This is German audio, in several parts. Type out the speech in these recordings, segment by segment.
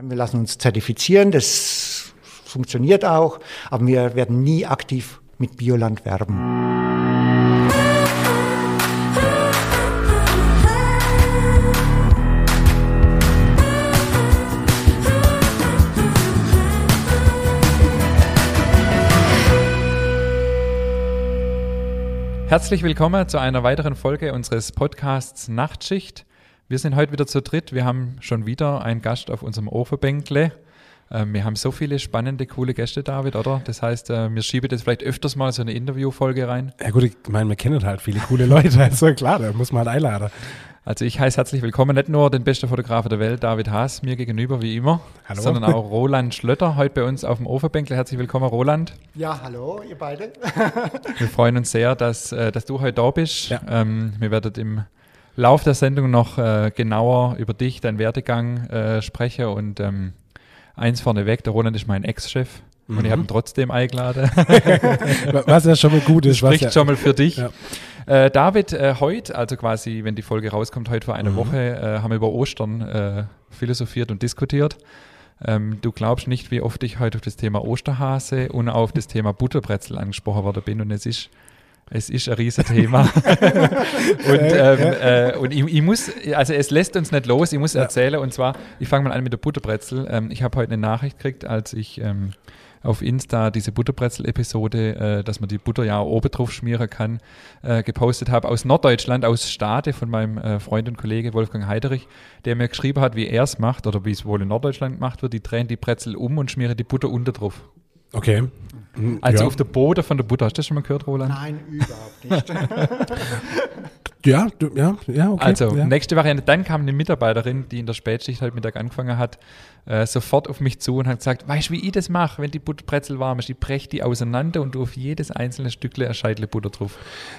Wir lassen uns zertifizieren, das funktioniert auch, aber wir werden nie aktiv mit Bioland werben. Herzlich willkommen zu einer weiteren Folge unseres Podcasts Nachtschicht. Wir sind heute wieder zu dritt. Wir haben schon wieder einen Gast auf unserem Ofenbänkle. Ähm, wir haben so viele spannende, coole Gäste, David, oder? Das heißt, äh, wir schieben jetzt vielleicht öfters mal so eine Interviewfolge rein. Ja gut, ich meine, wir kennen halt viele coole Leute, also klar, da muss man halt einladen. Also ich heiße herzlich willkommen, nicht nur den besten Fotografen der Welt, David Haas, mir gegenüber wie immer, Hallo. sondern auch Roland Schlötter, heute bei uns auf dem Ofenbänkle. Herzlich willkommen, Roland. Ja, hallo, ihr beide. Wir freuen uns sehr, dass, äh, dass du heute da bist. Ja. Ähm, wir werden im Lauf der Sendung noch äh, genauer über dich, deinen Werdegang äh, sprechen und ähm, eins vorneweg, der Roland ist mein Ex-Chef und ich habe ihn trotzdem eingeladen. Was ja schon mal gut ist. Was Spricht ja, schon mal für dich. Ja. Äh, David, äh, heute, also quasi, wenn die Folge rauskommt, heute vor einer Mhm. Woche, äh, haben wir über Ostern äh, philosophiert und diskutiert. Ähm, du glaubst nicht, wie oft ich heute auf das Thema Osterhase und auf das Thema Butterbrezel angesprochen worden bin und es ist es ist ein Riesenthema. und ähm, äh, und ich, ich muss, also es lässt uns nicht los, ich muss Ja. erzählen. Und zwar, ich fange mal an mit der Butterbrezel. Ähm, ich habe heute eine Nachricht gekriegt, als ich ähm, auf Insta diese Butterbrezel-Episode, äh, dass man die Butter ja auch oben drauf schmieren kann, äh, gepostet habe aus Norddeutschland, aus Stade von meinem äh, Freund und Kollege Wolfgang Heiderich, der mir geschrieben hat, wie er es macht oder wie es wohl in Norddeutschland gemacht wird. Die drehen die Brezel um und schmieren die Butter unter drauf. Okay. Mhm, Also ja. auf der Boden von der Butter. Hast du das schon mal gehört, Roland? Nein, überhaupt nicht. ja, ja, ja, okay. Also, ja. nächste Variante. Dann kam eine Mitarbeiterin, die in der Spätschicht halt Mittag angefangen hat, äh, sofort auf mich zu und hat gesagt, weißt du, wie ich das mache, wenn die Butterbrezel warm ist? Ich breche die auseinander und du auf jedes einzelne Stückle ein Scheitle Butter drauf.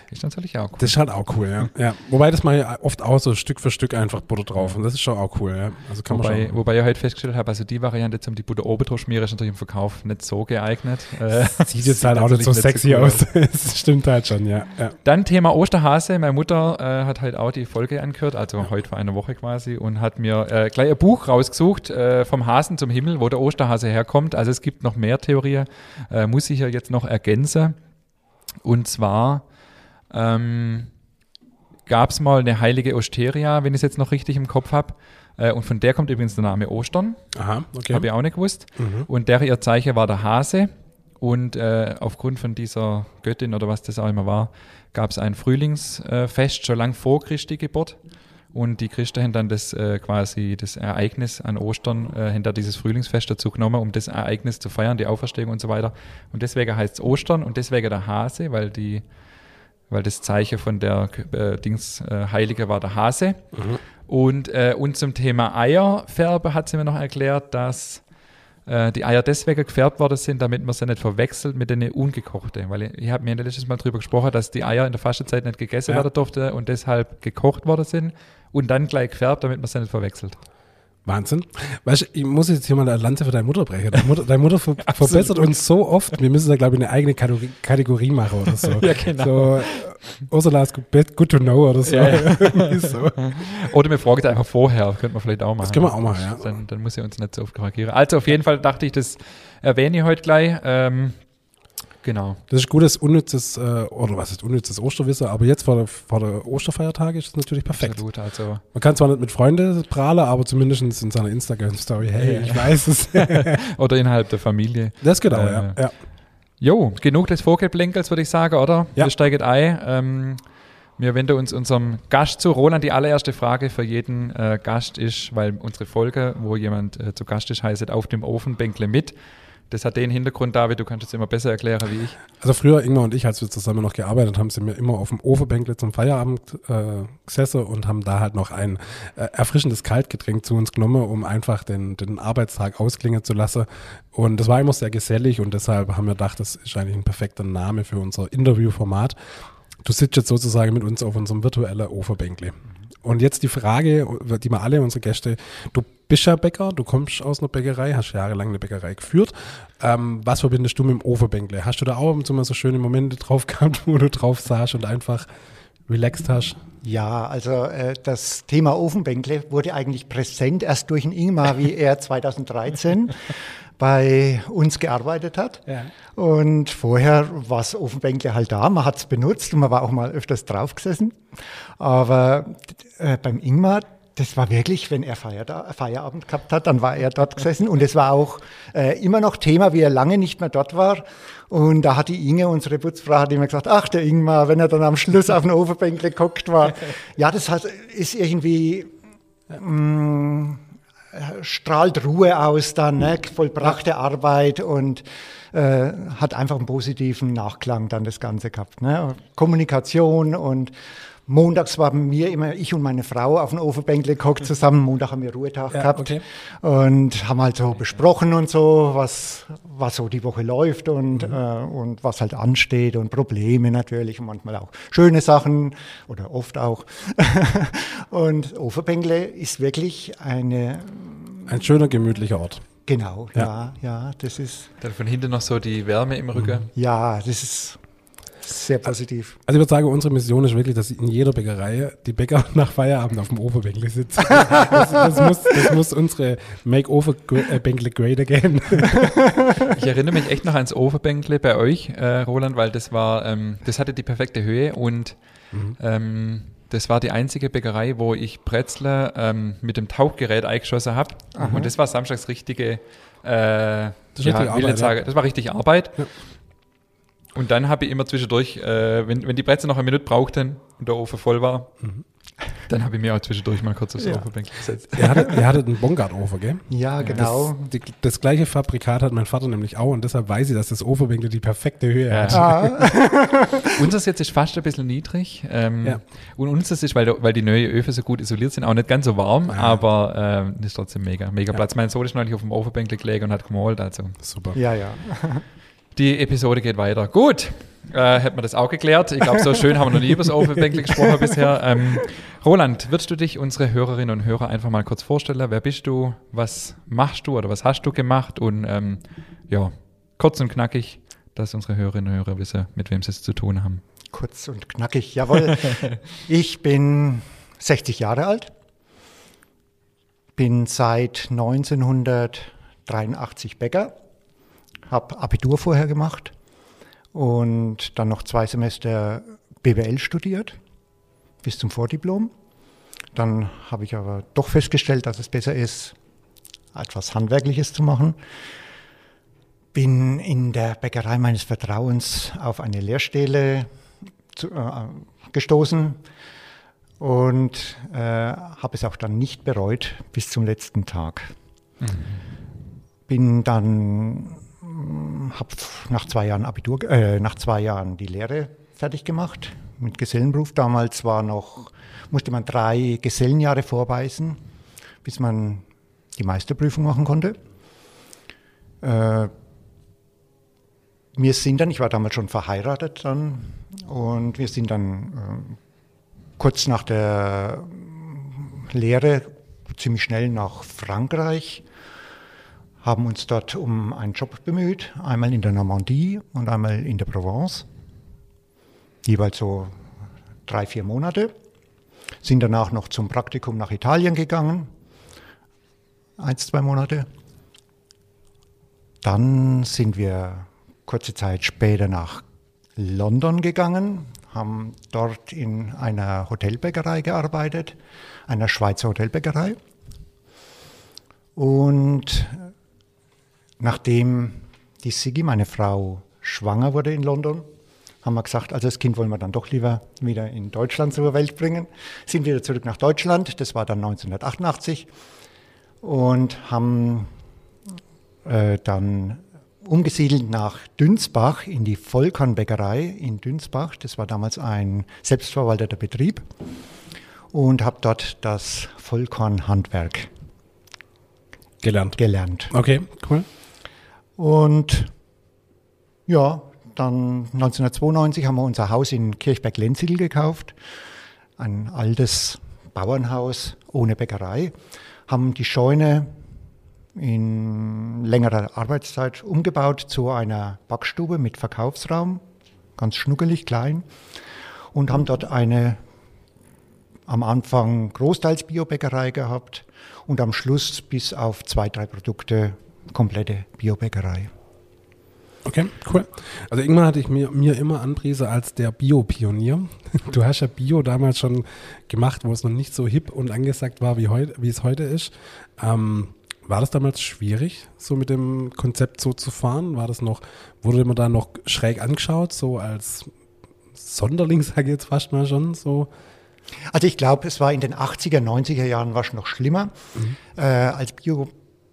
Ist natürlich auch cool. Das ist halt auch cool, ja. ja. Wobei das mal oft auch so Stück für Stück einfach Butter drauf und das ist schon auch cool, ja. Also kann man Wobei, schon. wobei ich heute festgestellt habe, also die Variante zum die Butter oben drauf schmieren ist natürlich im Verkauf nicht so geeignet. Äh, Sieht jetzt halt auch nicht so sexy cool aus. das stimmt halt schon, ja. ja. Dann Thema Osterhase. Meine Mutter äh, hat halt auch die Folge angehört, also heute vor einer Woche quasi, und hat mir äh, gleich ein Buch rausgesucht, äh, vom Hasen zum Himmel, wo der Osterhase herkommt. Also es gibt noch mehr Theorien, äh, muss ich ja jetzt noch ergänzen. Und zwar ähm, gab es mal eine heilige Osteria, wenn ich es jetzt noch richtig im Kopf habe. Äh, und von der kommt übrigens der Name Ostern. Aha, okay. Habe ich auch nicht gewusst. Mhm. Und der ihr Zeichen war der Hase. Und äh, aufgrund von dieser Göttin oder was das auch immer war, gab es ein Frühlingsfest schon lang vor Christi Geburt. Und die Christen haben dann das äh, quasi das Ereignis an Ostern, äh, haben da dieses Frühlingsfest dazu genommen, um das Ereignis zu feiern, die Auferstehung und so weiter. Und deswegen heißt es Ostern und deswegen der Hase, weil die, weil das Zeichen von der äh, Dings äh, Heilige war der Hase. Und, äh, und zum Thema Eierfärbe hat sie mir noch erklärt, dass äh, die Eier deswegen gefärbt worden sind, damit man sie nicht verwechselt mit den ungekochten. Weil ich, ich habe mir letztes Mal darüber gesprochen, dass die Eier in der Fastenzeit nicht gegessen Ja. werden durften und deshalb gekocht worden sind und dann gleich gefärbt, damit man sie nicht verwechselt. Wahnsinn. Weißt du, ich muss jetzt hier mal eine Lanze für deine Mutter brechen. Deine Mutter, deine Mutter ver verbessert uns so oft. Wir müssen da, glaube ich, eine eigene Kategorie, Kategorie machen oder so. Ja, genau. So, äh, Ursula ist good, good to know oder so. Ja, ja. So. Oder wir fragen einfach vorher, könnte man vielleicht auch machen. Das können wir auch machen, ja. Dann, dann muss sie uns nicht so oft korrigieren. Also auf jeden Fall dachte ich, das erwähne ich heute gleich. Ähm, genau. Das ist gutes, unnützes, äh, oder was ist unnützes Osterwissen, aber jetzt vor der, vor der Osterfeiertage ist es natürlich perfekt. Absolut. Also Man kann zwar nicht mit Freunden prahlen, aber zumindest in seiner Instagram-Story, hey, ich weiß es. oder innerhalb der Familie. das genau, Äh, ja. ja. Jo, genug des Vorgelblänkels, würde ich sagen, oder? Ja. Wir steigen ein. Ähm, wir wenden uns unserem Gast zu. Roland, die allererste Frage für jeden äh, Gast ist, weil unsere Folge, wo jemand äh, zu Gast ist, heißt auf dem Ofenbänkle mit. Das hat den Hintergrund, David, du kannst es immer besser erklären wie ich. Also früher, Ingmar und ich, als wir zusammen noch gearbeitet haben, sind wir immer auf dem Ofenbänkle zum Feierabend äh, gesessen und haben da halt noch ein äh, erfrischendes Kaltgetränk zu uns genommen, um einfach den, den Arbeitstag ausklingen zu lassen. Und das war immer sehr gesellig und deshalb haben wir gedacht, das ist eigentlich ein perfekter Name für unser Interviewformat. Du sitzt jetzt sozusagen mit uns auf unserem virtuellen Ofenbänkle. Und jetzt die Frage, die wir alle unsere Gäste, du bist ja Bäcker, du kommst aus einer Bäckerei, hast jahrelang eine Bäckerei geführt. Ähm, was verbindest du mit dem Ofenbänkle? Hast du da auch mal so schöne Momente drauf gehabt, wo du drauf saßt und einfach relaxed hast? Ja, also äh, das Thema Ofenbänkle wurde eigentlich präsent erst durch den Ingmar, wie er 2013 bei uns gearbeitet hat. Ja. Und vorher war das Ofenbänkle halt da, man hat es benutzt und man war auch mal öfters drauf gesessen. Aber äh, beim Ingmar, das war wirklich, wenn er Feierda Feierabend gehabt hat, dann war er dort gesessen und es war auch äh, immer noch Thema, wie er lange nicht mehr dort war. Und da hat die Inge, unsere Putzfrau, hat immer gesagt, ach, der Ingmar, wenn er dann am Schluss auf den Ofenbänkle geguckt war. Ja, das hat, ist irgendwie, mh, strahlt Ruhe aus dann, ne? vollbrachte Arbeit und äh, hat einfach einen positiven Nachklang dann das Ganze gehabt. Ne? Kommunikation und montags waren wir immer, ich und meine Frau auf dem Ofenbänkle geguckt zusammen. Montag haben wir Ruhetag Ja, gehabt okay. und haben halt so besprochen und so, was, was so die Woche läuft und, äh, und was halt ansteht und Probleme natürlich und manchmal auch schöne Sachen oder oft auch. und Ofenbänkle ist wirklich eine, Ein schöner, gemütlicher Ort. genau, Ja. ja, ja, das ist, Dann von hinten noch so die Wärme im Rücken. ja, das ist sehr positiv. Also ich würde sagen, unsere Mission ist wirklich, dass in jeder Bäckerei die Bäcker nach Feierabend auf dem Ofenbänkle sitzen. Das, das, muss, das muss unsere Make-Over-Bänkle Great Again. Ich erinnere mich echt noch ans Ofenbänkle bei euch, äh, Roland, weil das war, ähm, das hatte die perfekte Höhe und ähm, das war die einzige Bäckerei, wo ich Bretzler ähm, mit dem Tauchgerät eingeschossen habe. Und das war samstags richtige, äh, richtige ja, Arbeit, sagen, das war richtig Arbeit. Ja. Und dann habe ich immer zwischendurch, äh, wenn, wenn die Brezel noch eine Minute brauchten und der Ofen voll war, dann habe ich mir auch zwischendurch mal kurz aufs Ja. Ofenbänkle gesetzt. ihr, hattet, ihr hattet einen Bongard-Ofen, gell? Ja, genau. Das, die, das gleiche Fabrikat hat mein Vater nämlich auch und deshalb weiß ich, dass das Ofenbänkle die perfekte Höhe Ja. hat. Ah, Unseres jetzt ist fast ein bisschen niedrig. Ähm, Ja. Und unseres ist, weil, der- weil die neuen Öfen so gut isoliert sind, auch nicht ganz so warm, Ja. aber ähm, ist trotzdem mega. Mega Platz. Mein Sohn ist neulich auf dem Ofenbänkle gelegen und hat gemalt. Also Super. ja, ja. Die Episode geht weiter. Gut, äh, hätten wir das auch geklärt. Ich glaube, so schön haben wir noch nie über das Ofenbänkle gesprochen bisher. Ähm, Roland, würdest du dich unsere Hörerinnen und Hörer einfach mal kurz vorstellen? Wer bist du? Was machst du oder was hast du gemacht? Und ähm, ja, kurz und knackig, dass unsere Hörerinnen und Hörer wissen, mit wem sie es zu tun haben. Kurz und knackig, jawohl. ich bin 60 Jahre alt, bin seit 1983 Bäcker, habe Abitur vorher gemacht und dann noch zwei Semester BWL studiert bis zum Vordiplom. Dann habe ich aber doch festgestellt, dass es besser ist, etwas Handwerkliches zu machen. Bin in der Bäckerei meines Vertrauens auf eine Lehrstelle zu, äh, gestoßen und äh, habe es auch dann nicht bereut bis zum letzten Tag. Bin dann, habe nach zwei Jahren Abitur, äh, nach zwei Jahren die Lehre fertig gemacht mit Gesellenberuf. Damals war noch, musste man drei Gesellenjahre vorweisen, bis man die Meisterprüfung machen konnte. Äh, wir sind dann, ich war damals schon verheiratet dann, und wir sind dann äh, kurz nach der Lehre ziemlich schnell nach Frankreich, haben uns dort um einen Job bemüht, einmal in der Normandie und einmal in der Provence, jeweils so drei, vier Monate, sind danach noch zum Praktikum nach Italien gegangen, eins, zwei Monate. Dann sind wir kurze Zeit später nach London gegangen, haben dort in einer Hotelbäckerei gearbeitet, einer Schweizer Hotelbäckerei. Und nachdem die Sigi, meine Frau, schwanger wurde in London, haben wir gesagt, also das Kind wollen wir dann doch lieber wieder in Deutschland zur Welt bringen. Sind wieder zurück nach Deutschland, das war dann 1988 und haben äh, dann umgesiedelt nach Dünsbach in die Vollkornbäckerei in Dünsbach. Das war damals ein selbstverwalteter Betrieb und habe dort das Vollkornhandwerk Gelernt. gelernt. Okay, cool. Und ja, dann 1992 haben wir unser Haus in Kirchberg-Lenzil gekauft. Ein altes Bauernhaus ohne Bäckerei. Haben die Scheune in längerer Arbeitszeit umgebaut zu einer Backstube mit Verkaufsraum. Ganz schnuckelig, klein. und haben dort eine am Anfang großteils Biobäckerei gehabt und am Schluss bis auf zwei, drei Produkte komplette Biobäckerei. Okay, cool. Also irgendwann hatte ich mir, mir immer anpriese als der Bio-Pionier. Du hast ja Bio damals schon gemacht, wo es noch nicht so hip und angesagt war, wie, heut, wie es heute ist. Ähm, war das damals schwierig, so mit dem Konzept so zu fahren? War das noch, wurde man da noch schräg angeschaut, so als Sonderling, sage ich jetzt fast mal schon so? Also ich glaube, es war in den 80er, 90er Jahren war es noch schlimmer. Mhm. Äh, als Bio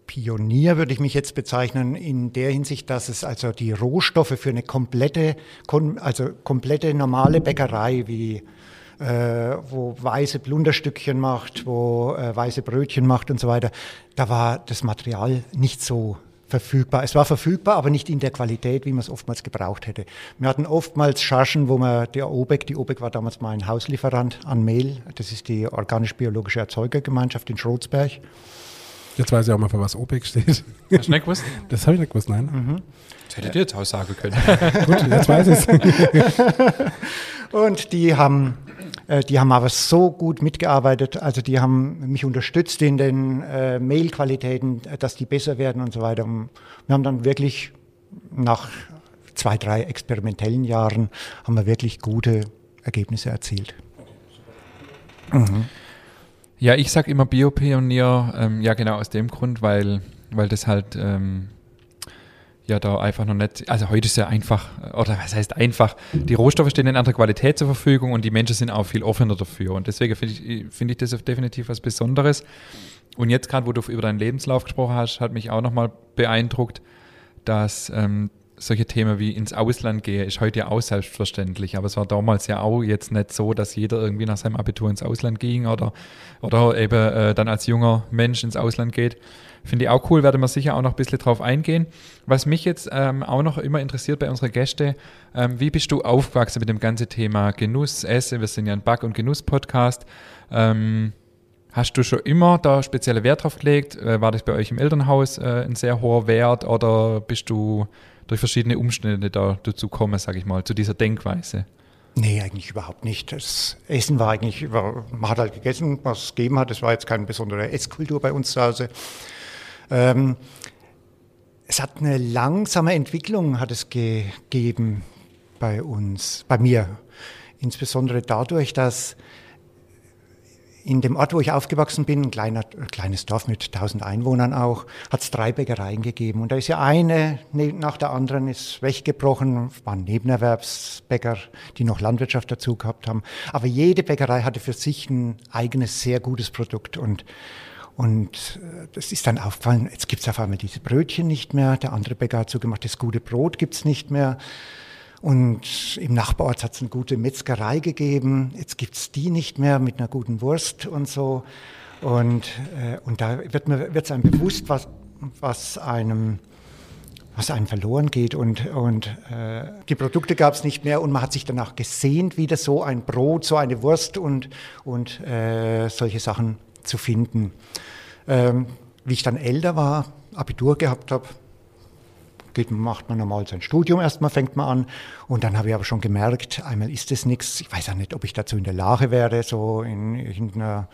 Pionier würde ich mich jetzt bezeichnen in der Hinsicht, dass es also die Rohstoffe für eine komplette, also komplette normale Bäckerei wie äh, wo weiße Blunderstückchen macht, wo äh, weiße Brötchen macht und so weiter, da war das Material nicht so verfügbar. Es war verfügbar, aber nicht in der Qualität, wie man es oftmals gebraucht hätte. Wir hatten oftmals Chargen, wo man der OBEC, die OBEC war damals mal ein Hauslieferant an Mehl, das ist die organisch-biologische Erzeugergemeinschaft in Schrotzberg. Jetzt weiß ich auch mal, für was OPEC steht. Hast du nicht gewusst? Das habe ich nicht gewusst, nein. Mhm. Das hättet ihr jetzt auch sagen können. Gut, jetzt weiß ich es. Und die haben, äh, die haben aber so gut mitgearbeitet, also die haben mich unterstützt in den äh, Mail-Qualitäten, dass die besser werden und so weiter. Und wir haben dann wirklich nach zwei, drei experimentellen Jahren haben wir wirklich gute Ergebnisse erzielt. Mhm. Ja, ich sage immer Biopionier, ähm, ja genau aus dem Grund, weil, weil das halt ähm, ja da einfach noch nicht, also heute ist ja einfach, oder was heißt einfach, die Rohstoffe stehen in anderer Qualität zur Verfügung und die Menschen sind auch viel offener dafür und deswegen finde ich, find ich das definitiv was Besonderes. Und jetzt gerade, wo du über deinen Lebenslauf gesprochen hast, hat mich auch nochmal beeindruckt, dass ähm, solche Themen wie ins Ausland gehe, ist heute ja auch selbstverständlich. Aber es war damals ja auch jetzt nicht so, dass jeder irgendwie nach seinem Abitur ins Ausland ging oder, oder eben äh, dann als junger Mensch ins Ausland geht. Finde ich auch cool, werde man sicher auch noch ein bisschen drauf eingehen. Was mich jetzt ähm, auch noch immer interessiert bei unseren Gästen, ähm, wie bist du aufgewachsen mit dem ganzen Thema Genuss, Essen? Wir sind ja ein Back- und Genuss-Podcast. Ähm, Hast du schon immer da spezielle Wert drauf gelegt? Äh, war das bei euch im Elternhaus äh, ein sehr hoher Wert oder bist du durch verschiedene Umstände da dazu kommen, sage ich mal, zu dieser Denkweise? Nee, eigentlich überhaupt nicht. Das Essen war eigentlich, man hat halt gegessen, was es gegeben hat. Es war jetzt keine besondere Esskultur bei uns zu Hause. Ähm, es hat eine langsame Entwicklung hat es gegeben bei uns, bei mir. Insbesondere dadurch, dass in dem Ort, wo ich aufgewachsen bin, ein kleiner, kleines Dorf mit 1000 Einwohnern auch, hat es drei Bäckereien gegeben. Und da ist ja eine ne, nach der anderen ist weggebrochen, waren Nebenerwerbsbäcker, die noch Landwirtschaft dazu gehabt haben. Aber jede Bäckerei hatte für sich ein eigenes, sehr gutes Produkt. Und und äh, das ist dann aufgefallen, jetzt gibt es auf einmal diese Brötchen nicht mehr, der andere Bäcker hat zugemacht, das gute Brot gibt es nicht mehr. Und im Nachbarort hat es eine gute Metzgerei gegeben. Jetzt gibt es die nicht mehr mit einer guten Wurst und so. Und, äh, und da wird wird's einem bewusst, was, was einem was einem verloren geht und, und äh, die Produkte gab es nicht mehr und man hat sich danach gesehnt, wieder so ein Brot, so eine Wurst und, und äh, solche Sachen zu finden. Ähm, wie ich dann älter war, Abitur gehabt habe, geht, macht man normal sein Studium erstmal, fängt man an. Und dann habe ich aber schon gemerkt, einmal ist es nichts. Ich weiß auch nicht, ob ich dazu in der Lage wäre, so in irgendeiner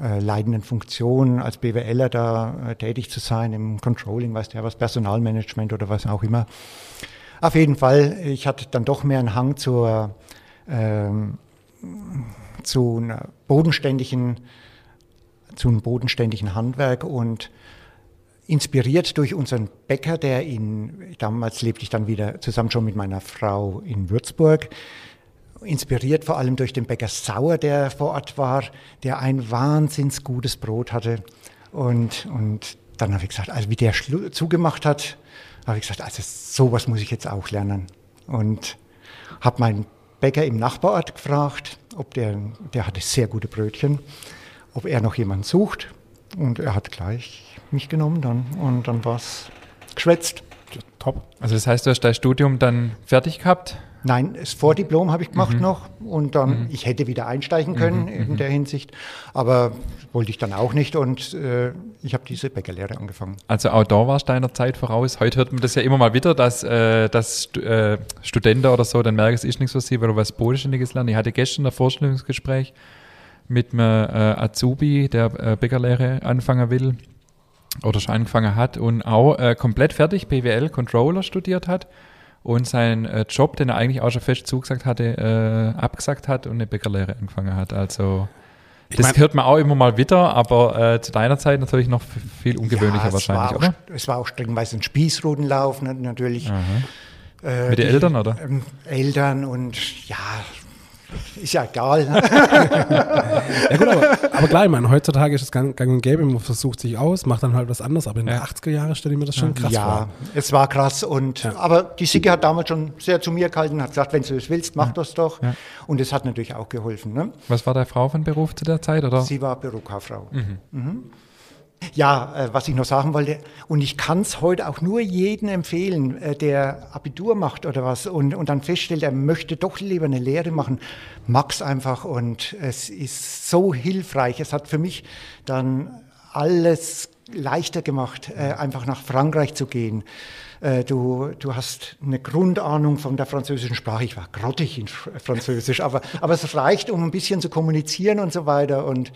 äh, leidenden Funktion als BWLer da äh, tätig zu sein, im Controlling, weißt du ja, was Personalmanagement oder was auch immer. Auf jeden Fall, ich hatte dann doch mehr einen Hang zur, ähm, zu einer bodenständigen, zu einem bodenständigen Handwerk und inspiriert durch unseren Bäcker, der in, damals lebte ich dann wieder zusammen schon mit meiner Frau in Würzburg, inspiriert vor allem durch den Bäcker Sauer, der vor Ort war, der ein wahnsinns gutes Brot hatte. Und, und dann habe ich gesagt, also wie der Schlu zugemacht hat, habe ich gesagt, also sowas muss ich jetzt auch lernen. Und habe meinen Bäcker im Nachbarort gefragt, ob der, der hatte sehr gute Brötchen, ob er noch jemanden sucht. Und er hat gleich mich genommen dann und dann war es geschwätzt. Top. Also das heißt, du hast dein Studium dann fertig gehabt Nein, das Vordiplom habe ich gemacht mhm. noch und dann, mhm. ich hätte wieder einsteigen können mhm. in mhm. der Hinsicht, aber wollte ich dann auch nicht und äh, ich habe diese Bäckerlehre angefangen. Also Outdoor war deiner Zeit voraus. Heute hört man das ja immer mal wieder, dass, äh, dass äh, Studenten oder so dann merken, es ist nichts für sie, weil du was Bodenständiges lernen. Ich hatte gestern ein Vorstellungsgespräch mit einem äh, Azubi, der äh, Bäckerlehre anfangen will oder schon angefangen hat und auch äh, komplett fertig BWL Controller studiert hat und seinen äh, Job, den er eigentlich auch schon fest zugesagt hatte, äh, abgesagt hat und eine Bäckerlehre angefangen hat. Also ich das mein, hört man auch immer mal wieder, aber äh, zu deiner Zeit natürlich noch viel ungewöhnlicher ja, wahrscheinlich, auch, oder? Es war auch strengweise ein Spießrutenlauf natürlich. Äh, Mit den Eltern, oder? Ähm, Eltern und ja, ist ja egal. ja gut, aber, aber klar, ich meine, heutzutage ist es gang, gang und gäbe, man versucht sich aus, macht dann halt was anderes, aber in ja. den 80er Jahren stelle ich mir das schon krass ja, vor. Ja, es war krass und, ja. aber die Sigi hat damals schon sehr zu mir gehalten, hat gesagt, wenn du es willst, mach das doch und es hat natürlich auch geholfen. Ne? Was war deine Frau von Beruf zu der Zeit, oder? Sie war Bürokauffrau. Mhm. Mhm. Ja, äh, was ich noch sagen wollte, und ich kann es heute auch nur jedem empfehlen, äh, der Abitur macht oder was und, und dann feststellt, er möchte doch lieber eine Lehre machen, mag's einfach und es ist so hilfreich. Es hat für mich dann alles leichter gemacht, äh, einfach nach Frankreich zu gehen. Du, du hast eine Grundahnung von der französischen Sprache. Ich war grottig in Französisch, aber, aber es reicht, um ein bisschen zu kommunizieren und so weiter. Und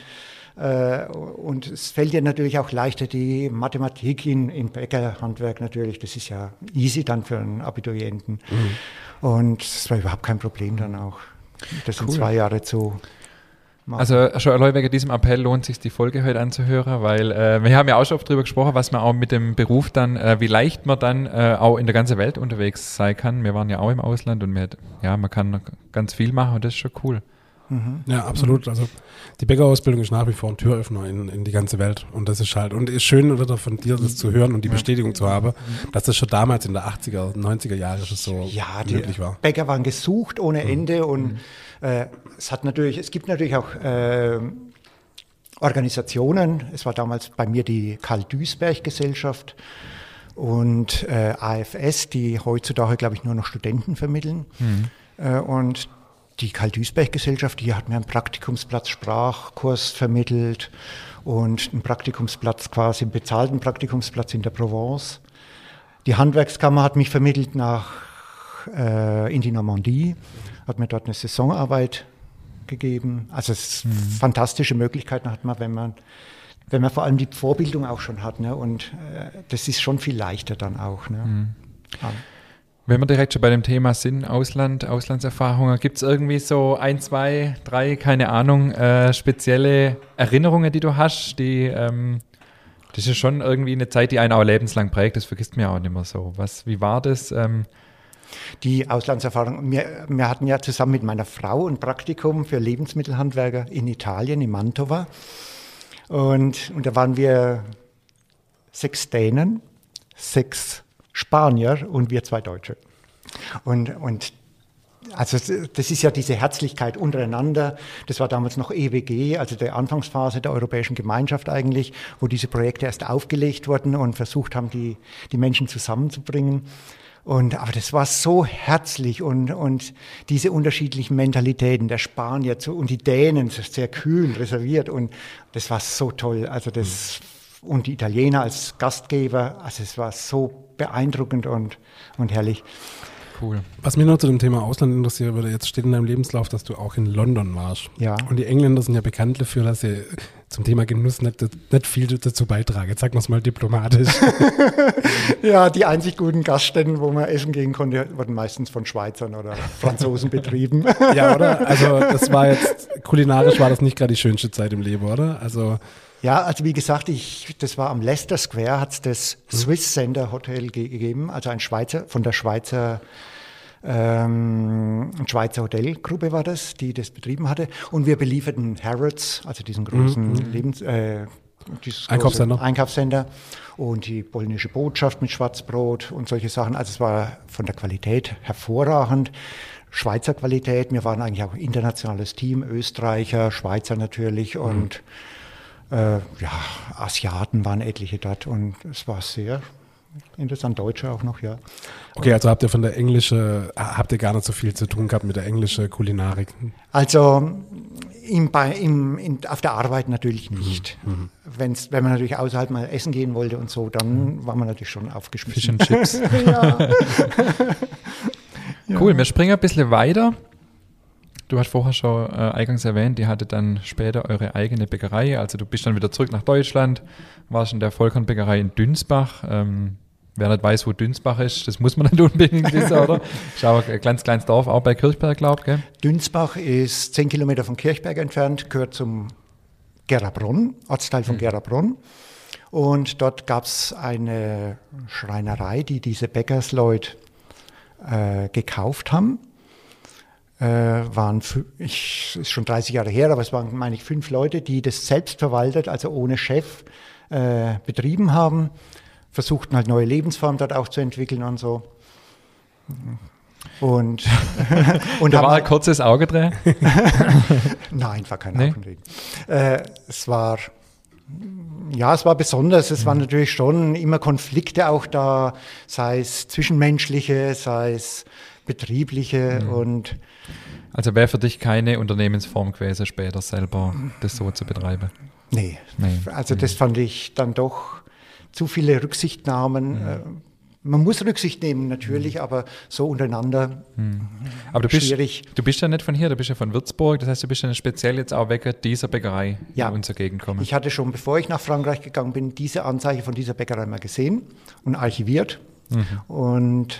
und es fällt dir natürlich auch leichter, die Mathematik in, in Bäckerhandwerk natürlich, das ist ja easy dann für einen Abiturienten. Mhm. Und es war überhaupt kein Problem dann auch, das cool. in zwei Jahre zu machen. Also schon allein wegen diesem Appell lohnt sich die Folge heute anzuhören, weil äh, wir haben ja auch schon oft darüber gesprochen, was man auch mit dem Beruf dann, äh, wie leicht man dann äh, auch in der ganzen Welt unterwegs sein kann. Wir waren ja auch im Ausland und wir, ja, man kann ganz viel machen und das ist schon cool. Mhm. Ja, absolut. Also die Bäckerausbildung ist nach wie vor ein Türöffner in, in die ganze Welt. Und das ist halt, und ist schön, oder von dir das zu hören und die Bestätigung zu haben, dass das schon damals in der 80er, 90er Jahre schon so ja, möglich war. Bäcker waren gesucht ohne mhm. Ende und mhm. äh, es hat natürlich, es gibt natürlich auch äh, Organisationen. Es war damals bei mir die Karl-Duisberg-Gesellschaft und äh, AFS, die heutzutage, glaube ich, nur noch Studenten vermitteln. Mhm. Äh, und die Karl-Duisberg-Gesellschaft, die hat mir einen Praktikumsplatz Sprachkurs vermittelt und einen Praktikumsplatz quasi, einen bezahlten Praktikumsplatz in der Provence. Die Handwerkskammer hat mich vermittelt nach, äh, in die Normandie, hat mir dort eine Saisonarbeit gegeben. Also es mhm. fantastische Möglichkeiten hat man, wenn man wenn man vor allem die Vorbildung auch schon hat. Ne? Und äh, das ist schon viel leichter dann auch. Ne? Mhm. Ja. Wenn wir direkt schon bei dem Thema sind, Ausland, Auslandserfahrungen, gibt es irgendwie so ein, zwei, drei, keine Ahnung, äh, spezielle Erinnerungen, die du hast, die, ähm, das ist schon irgendwie eine Zeit, die einen auch lebenslang prägt, das vergisst man auch nicht mehr so. Was, wie war das? Ähm, die Auslandserfahrung. Wir, wir hatten ja zusammen mit meiner Frau ein Praktikum für Lebensmittelhandwerker in Italien, in Mantova. Und, und da waren wir sechs Dänen, sechs Spanier und wir zwei Deutsche. Und, und also das ist ja diese Herzlichkeit untereinander. Das war damals noch EWG, also der Anfangsphase der Europäischen Gemeinschaft eigentlich, wo diese Projekte erst aufgelegt wurden und versucht haben, die, die Menschen zusammenzubringen. Und, aber das war so herzlich und, und diese unterschiedlichen Mentalitäten, der Spanier zu, und die Dänen, sehr kühl, reserviert und das war so toll. Also das, und die Italiener als Gastgeber, also es war so beeindruckend und, und herrlich. Cool. Was mich noch zu dem Thema Ausland interessieren würde, jetzt steht in deinem Lebenslauf, dass du auch in London warst. Ja. Und die Engländer sind ja bekannt dafür, dass sie zum Thema Genuss nicht, nicht viel dazu beitragen. Jetzt sagen wir es mal diplomatisch. ja, die einzig guten Gaststätten, wo man essen gehen konnte, wurden meistens von Schweizern oder Franzosen betrieben. ja, oder? Also das war jetzt, kulinarisch war das nicht gerade die schönste Zeit im Leben, oder? Also ja, also wie gesagt, ich, das war am Leicester Square, hat es das mhm. Swiss Center Hotel gegeben, also ein Schweizer, von der Schweizer, ähm, Schweizer Hotelgruppe war das, die das betrieben hatte. Und wir belieferten Harrods, also diesen großen mhm. Lebens, äh, Einkaufscenter. Einkaufscenter und die polnische Botschaft mit Schwarzbrot und solche Sachen. Also es war von der Qualität hervorragend. Schweizer Qualität. Wir waren eigentlich auch internationales Team, Österreicher, Schweizer natürlich und mhm ja, Asiaten waren etliche dort und es war sehr, interessant Deutsche auch noch, ja. Okay, also habt ihr von der englische, habt ihr gar nicht so viel zu tun gehabt mit der englischen Kulinarik? Also im, bei, im, in, auf der Arbeit natürlich nicht. Mhm. Wenn's, wenn man natürlich außerhalb mal essen gehen wollte und so, dann mhm. war man natürlich schon aufgeschmissen. Fish and Chips. ja. Cool, wir springen ein bisschen weiter. Du hast vorher schon äh, eingangs erwähnt, ihr hattet dann später eure eigene Bäckerei. Also du bist dann wieder zurück nach Deutschland, warst in der Vollkornbäckerei in Dünsbach. Ähm, wer nicht weiß, wo Dünsbach ist, das muss man nicht unbedingt wissen, oder? Ist auch ein ganz kleines Dorf, auch bei Kirchberg, glaube ich. Dünsbach ist zehn Kilometer von Kirchberg entfernt, gehört zum Gerabronn, Ortsteil von mhm. Gerabronn. Und dort gab es eine Schreinerei, die diese Bäckersleute äh, gekauft haben äh, waren, ich, ist schon 30 Jahre her, aber es waren, meine ich, fünf Leute, die das selbst verwaltet, also ohne Chef, äh, betrieben haben, versuchten halt neue Lebensformen dort auch zu entwickeln und so. Und, und da war ein kurzes Auge drin? Nein, war kein nee. Augendrehen. Äh, es war, ja, es war besonders. Es mhm. waren natürlich schon immer Konflikte auch da, sei es zwischenmenschliche, sei es betriebliche mhm. und also wäre für dich keine Unternehmensform gewesen, später selber das so zu betreiben? Nee. nee. Also das fand ich dann doch zu viele Rücksichtnahmen. Mhm. Man muss Rücksicht nehmen natürlich, mhm. aber so untereinander mhm. aber du schwierig. Bist, du bist ja nicht von hier, du bist ja von Würzburg, das heißt, du bist ja speziell jetzt auch weg dieser Bäckerei ja. unsere Gegend gekommen. Ich hatte schon, bevor ich nach Frankreich gegangen bin, diese Anzeige von dieser Bäckerei mal gesehen und archiviert. Mhm. Und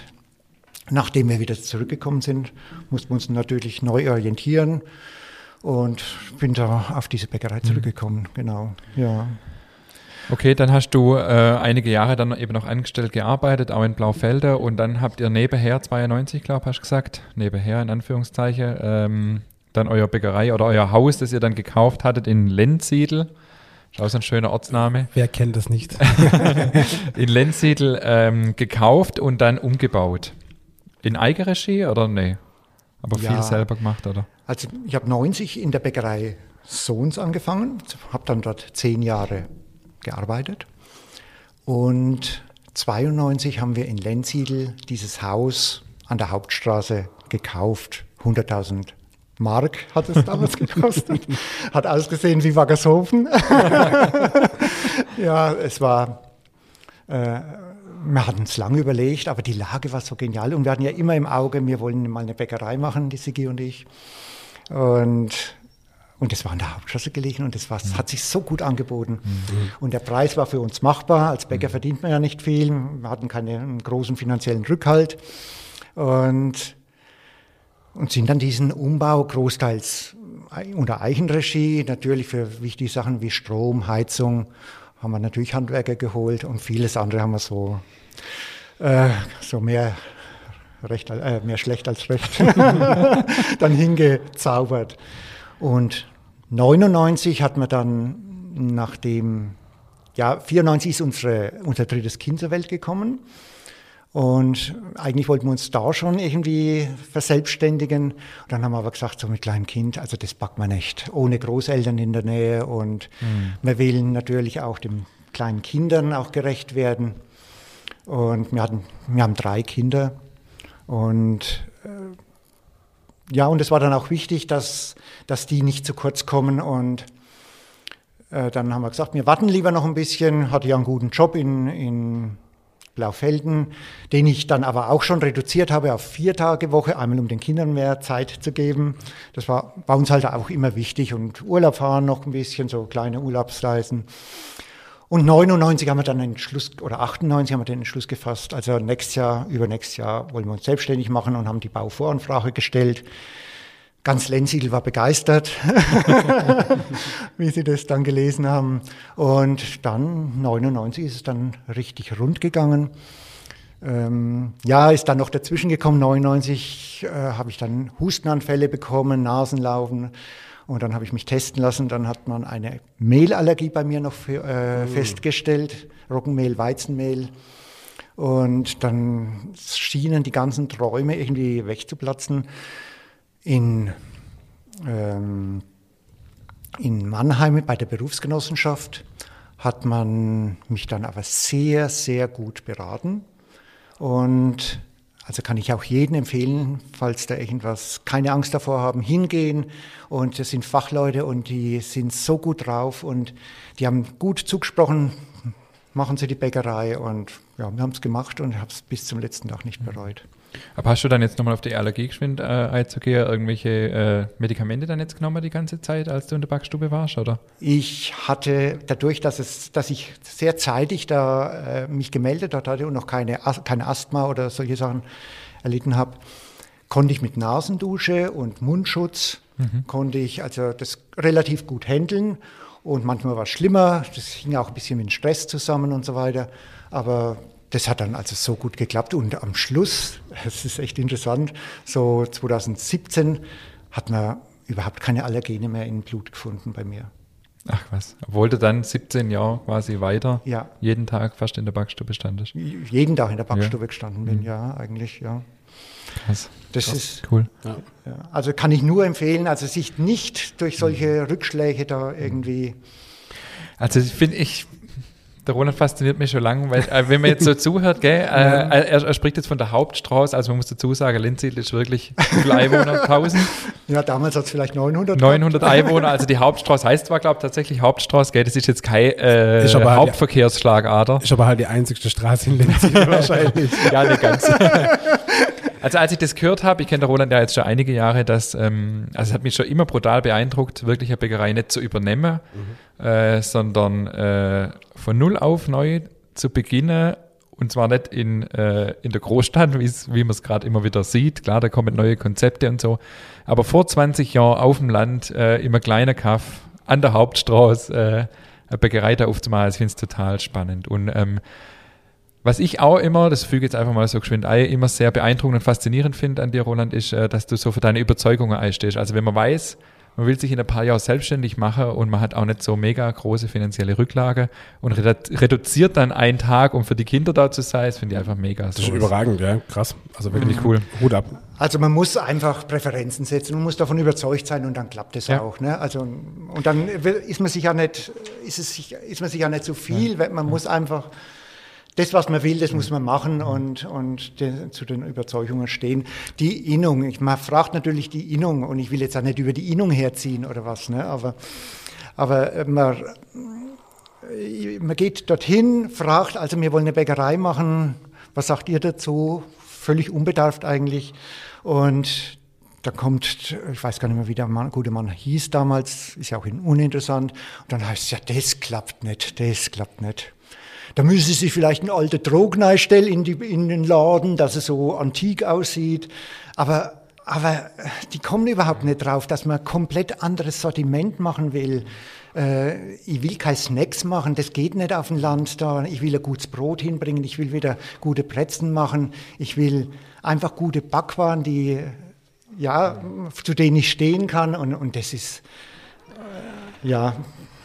Nachdem wir wieder zurückgekommen sind, mussten wir uns natürlich neu orientieren und bin da auf diese Bäckerei mhm. zurückgekommen, mhm. genau, ja. Okay, dann hast du äh, einige Jahre dann eben noch angestellt gearbeitet, auch in Blaufelder und dann habt ihr nebenher, 92 glaube ich, hast du gesagt, nebenher in Anführungszeichen, ähm, dann euer Bäckerei oder euer Haus, das ihr dann gekauft hattet in Lenzsiedel. Ist auch so ein schöner Ortsname. Wer kennt das nicht? in Lenzsiedel ähm, gekauft und dann umgebaut. In Eigenregie oder nee? Aber ja, viel selber gemacht, oder? Also ich habe 90 in der Bäckerei Sohns angefangen, habe dann dort zehn Jahre gearbeitet. Und 92 haben wir in Lenzidel dieses Haus an der Hauptstraße gekauft. 100.000 Mark hat es damals gekostet. Hat ausgesehen wie Waggershofen. ja, es war äh, wir hatten es lange überlegt, aber die Lage war so genial und wir hatten ja immer im Auge, wir wollen mal eine Bäckerei machen, die Sigi und ich. Und und das war an der Hauptstraße gelegen und das, war, das hat sich so gut angeboten. Mhm. Und der Preis war für uns machbar. Als Bäcker mhm. verdient man ja nicht viel. Wir hatten keinen großen finanziellen Rückhalt. Und, und sind dann diesen Umbau großteils unter Eichenregie, natürlich für wichtige Sachen wie Strom, Heizung haben wir natürlich Handwerker geholt und vieles andere haben wir so, äh, so mehr, recht, äh, mehr schlecht als recht dann hingezaubert. Und 99 hat man dann, nachdem, ja, 94 ist unsere, unser drittes Kind zur Welt gekommen. Und eigentlich wollten wir uns da schon irgendwie verselbstständigen. Und dann haben wir aber gesagt, so mit kleinem Kind, also das packt man nicht, ohne Großeltern in der Nähe. Und mhm. wir wollen natürlich auch den kleinen Kindern auch gerecht werden. Und wir, hatten, wir haben drei Kinder. Und äh, ja, und es war dann auch wichtig, dass, dass die nicht zu kurz kommen. Und äh, dann haben wir gesagt, wir warten lieber noch ein bisschen. Hatte ja einen guten Job in, in Blaufelden, den ich dann aber auch schon reduziert habe auf vier Tage Woche, einmal um den Kindern mehr Zeit zu geben. Das war bei uns halt auch immer wichtig und Urlaub fahren noch ein bisschen, so kleine Urlaubsreisen. Und 99 haben wir dann den Entschluss, oder 98 haben wir den Entschluss gefasst, also nächstes Jahr, übernächstes Jahr wollen wir uns selbstständig machen und haben die Bauvoranfrage gestellt. Ganz Lensiedel war begeistert, wie sie das dann gelesen haben. Und dann, 99, ist es dann richtig rund gegangen. Ähm, ja, ist dann noch dazwischen gekommen. 99 äh, habe ich dann Hustenanfälle bekommen, Nasenlaufen. Und dann habe ich mich testen lassen. Dann hat man eine Mehlallergie bei mir noch für, äh, mhm. festgestellt. Roggenmehl, Weizenmehl. Und dann schienen die ganzen Träume irgendwie wegzuplatzen in, ähm, in Mannheim bei der Berufsgenossenschaft hat man mich dann aber sehr, sehr gut beraten. Und also kann ich auch jedem empfehlen, falls da irgendwas, keine Angst davor haben, hingehen. Und das sind Fachleute und die sind so gut drauf und die haben gut zugesprochen, machen sie die Bäckerei und ja, wir haben es gemacht und habe es bis zum letzten Tag nicht bereut. Aber hast du dann jetzt nochmal auf die Allergie geschwind äh, einzugehen, irgendwelche äh, Medikamente dann jetzt genommen die ganze Zeit, als du in der Backstube warst, oder? Ich hatte dadurch, dass, es, dass ich sehr zeitig da äh, mich gemeldet hatte und noch keine, keine Asthma oder solche Sachen erlitten habe, konnte ich mit Nasendusche und Mundschutz, mhm. konnte ich also das relativ gut handeln und manchmal war es schlimmer, das hing auch ein bisschen mit Stress zusammen und so weiter, aber das hat dann also so gut geklappt und am Schluss, es ist echt interessant, so 2017 hat man überhaupt keine Allergene mehr im Blut gefunden bei mir. Ach was, obwohl du dann 17 Jahre quasi weiter ja. jeden Tag fast in der Backstube standest. Jeden Tag in der Backstube ja. gestanden bin, mhm. ja, eigentlich, ja. Krass. Das Krass. ist cool. Ja. Also kann ich nur empfehlen, also sich nicht durch solche mhm. Rückschläge da irgendwie. Also finde ich, der Roland fasziniert mich schon lange, weil äh, wenn man jetzt so zuhört, gell, äh, er, er, spricht jetzt von der Hauptstraße, also man muss dazu sagen, Linzil ist wirklich viele Einwohner, 1000. Ja, damals hat es vielleicht 900. 900 gehabt. Einwohner, also die Hauptstraße heißt zwar, glaube ich, tatsächlich Hauptstraße, gell, das ist jetzt keine äh, ist aber Hauptverkehrsschlagader. Ist aber halt die einzigste Straße in Linzil wahrscheinlich. ja, nicht ganz. Also als ich das gehört habe, ich kenne der Roland ja jetzt schon einige Jahre, dass, ähm, also es hat mich schon immer brutal beeindruckt, wirklich eine Bäckerei nicht zu übernehmen, mhm. Äh, sondern äh, von null auf neu zu beginnen und zwar nicht in, äh, in der Großstadt, wie man es gerade immer wieder sieht. Klar, da kommen neue Konzepte und so. Aber vor 20 Jahren auf dem Land, äh, immer kleiner Kaff, an der Hauptstraße, äh, eine Bäckerei da aufzumachen, ich finde es total spannend. Und ähm, was ich auch immer, das füge jetzt einfach mal so geschwind ein, immer sehr beeindruckend und faszinierend finde an dir, Roland, ist, äh, dass du so für deine Überzeugungen einstehst. Also wenn man weiß, man will sich in ein paar Jahren selbstständig machen und man hat auch nicht so mega große finanzielle Rücklage und reduziert dann einen Tag, um für die Kinder da zu sein, das finde ich einfach mega. Das ist überragend, ja, krass. Also wirklich mhm. cool. Hut ab. Also man muss einfach Präferenzen setzen, man muss davon überzeugt sein und dann klappt es ja. auch. Ne? Also, und dann ist man sich ja nicht, ist es sich, ist man sich ja nicht so viel, ja. man muss einfach das, was man will, das muss man machen und, und de, zu den Überzeugungen stehen. Die Innung, ich, man fragt natürlich die Innung und ich will jetzt auch nicht über die Innung herziehen oder was, ne? aber, aber man, man geht dorthin, fragt, also wir wollen eine Bäckerei machen, was sagt ihr dazu? Völlig unbedarft eigentlich. Und da kommt, ich weiß gar nicht mehr, wie der Mann, gute Mann hieß damals, ist ja auch uninteressant. Und dann heißt es, ja, das klappt nicht, das klappt nicht. Da müssen Sie vielleicht eine alte Drogne stellen in, in den Laden, dass es so antik aussieht. Aber, aber die kommen überhaupt nicht drauf, dass man komplett anderes Sortiment machen will. Äh, ich will keine Snacks machen, das geht nicht auf dem Land da. Ich will ein gutes Brot hinbringen, ich will wieder gute Plätzen machen. Ich will einfach gute Backwaren, die, ja, zu denen ich stehen kann. Und, und das ist, äh, ja,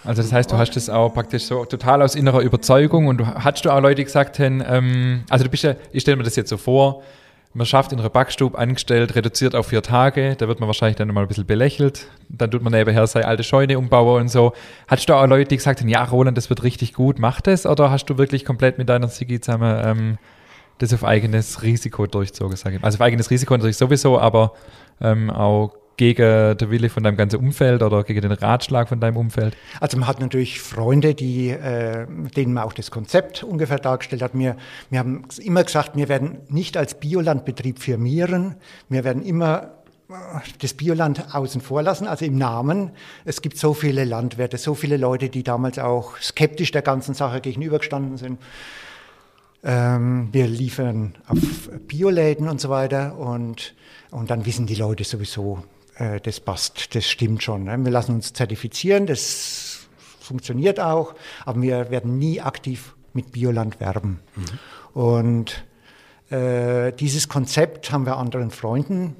also das heißt, du hast das auch praktisch so total aus innerer Überzeugung und du hast du auch Leute gesagt, ähm, also du bist ja, ich stelle mir das jetzt so vor, man schafft in einer Backstube angestellt, reduziert auf vier Tage, da wird man wahrscheinlich dann mal ein bisschen belächelt, dann tut man nebenher seine alte Scheune umbauen und so. Hattest du auch Leute, die gesagt haben, ja Roland, das wird richtig gut, mach das oder hast du wirklich komplett mit deiner Sigi zusammen ähm, das auf eigenes Risiko durchzogen, sage ich. Also auf eigenes Risiko natürlich sowieso, aber ähm, auch gegen den Wille von deinem ganzen Umfeld oder gegen den Ratschlag von deinem Umfeld? Also man hat natürlich Freunde, die, äh, denen man auch das Konzept ungefähr dargestellt hat. Wir, wir haben immer gesagt, wir werden nicht als Biolandbetrieb firmieren. Wir werden immer äh, das Bioland außen vor lassen, also im Namen. Es gibt so viele Landwirte, so viele Leute, die damals auch skeptisch der ganzen Sache gegenübergestanden sind. Ähm, wir liefern auf Bioläden und so weiter und, und dann wissen die Leute sowieso, äh, das passt, das stimmt schon. Ne? Wir lassen uns zertifizieren, das funktioniert auch, aber wir werden nie aktiv mit Bioland werben. Mhm. Und äh, dieses Konzept haben wir anderen Freunden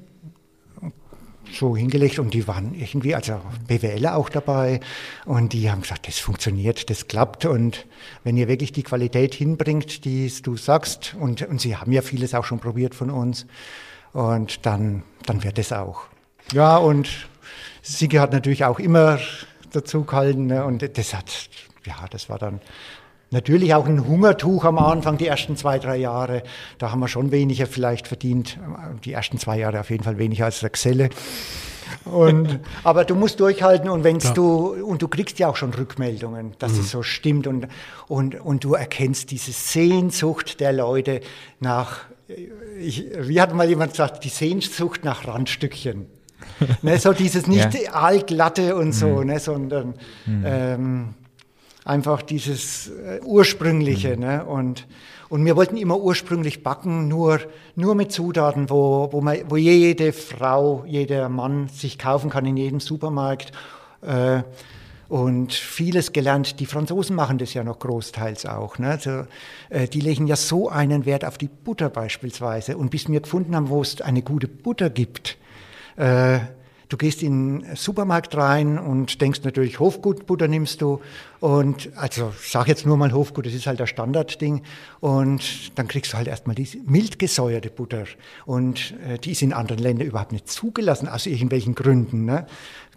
so hingelegt und die waren irgendwie, also BWLer auch dabei und die haben gesagt, das funktioniert, das klappt und wenn ihr wirklich die Qualität hinbringt, die du sagst und, und sie haben ja vieles auch schon probiert von uns und dann, dann wird es auch. Ja, und Sigi hat natürlich auch immer dazu gehalten ne? und das hat, ja, das war dann Natürlich auch ein Hungertuch am Anfang, die ersten zwei, drei Jahre. Da haben wir schon weniger vielleicht verdient. Die ersten zwei Jahre auf jeden Fall weniger als der Xelle. Und, aber du musst durchhalten und wenn du, und du kriegst ja auch schon Rückmeldungen, dass mhm. es so stimmt und, und, und du erkennst diese Sehnsucht der Leute nach, ich, wie hat mal jemand gesagt, die Sehnsucht nach Randstückchen. Ne, so dieses nicht ja. altlatte und so, mhm. ne, sondern mhm. ähm, einfach dieses äh, ursprüngliche. Mhm. Ne? Und, und wir wollten immer ursprünglich backen, nur, nur mit Zutaten, wo, wo, man, wo jede Frau, jeder Mann sich kaufen kann in jedem Supermarkt. Äh, und vieles gelernt. Die Franzosen machen das ja noch großteils auch. Ne? Also, äh, die legen ja so einen Wert auf die Butter beispielsweise. Und bis wir gefunden haben, wo es eine gute Butter gibt, äh, Du gehst in den Supermarkt rein und denkst natürlich, Hofgutbutter nimmst du. Und also sag jetzt nur mal Hofgut, das ist halt der Standardding. Und dann kriegst du halt erstmal diese mild gesäuerte Butter. Und äh, die ist in anderen Ländern überhaupt nicht zugelassen, aus irgendwelchen Gründen. Ne?